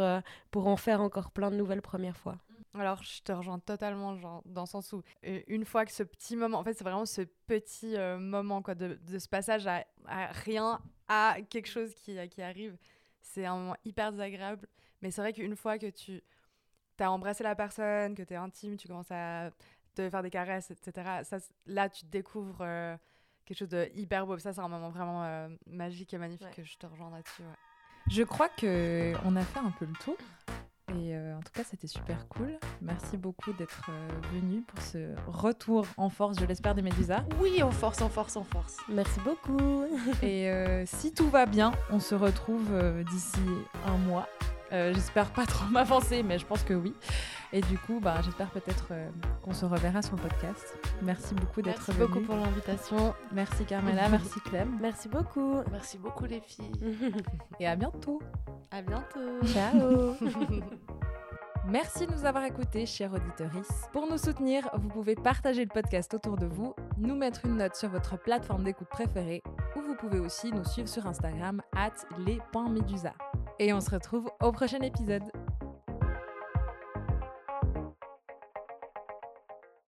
pour en faire encore plein de nouvelles premières fois. Alors, je te rejoins totalement, genre, dans le sens où, une fois que ce petit moment, en fait, c'est vraiment ce petit moment, quoi, de, de ce passage à, à rien, à quelque chose qui, qui arrive, c'est un moment hyper désagréable. Mais c'est vrai qu'une fois que tu as embrassé la personne, que tu es intime, tu commences à te faire des caresses, etc., ça, là, tu découvres euh, quelque chose de hyper beau. Ça, c'est un moment vraiment euh, magique et magnifique. Ouais. Je te rejoins là-dessus, ouais. Je crois que on a fait un peu le tour. Et euh, en tout cas, c'était super cool. Merci beaucoup d'être euh, venu pour ce retour en force, je l'espère, des Médusas. Oui, en force, en force, en force. Merci beaucoup. Et euh, si tout va bien, on se retrouve euh, d'ici un mois. Euh, j'espère pas trop m'avancer, mais je pense que oui. Et du coup, bah, j'espère peut-être euh, qu'on se reverra sur le podcast. Merci beaucoup d'être Merci venu. beaucoup pour l'invitation. Merci Carmela, merci Clem. Merci beaucoup. Merci beaucoup, les filles. Et à bientôt. À bientôt. Ciao. Merci de nous avoir écoutés, chers auditeurs. Pour nous soutenir, vous pouvez partager le podcast autour de vous, nous mettre une note sur votre plateforme d'écoute préférée, ou vous pouvez aussi nous suivre sur Instagram, at les.medusa. Et on se retrouve au prochain épisode.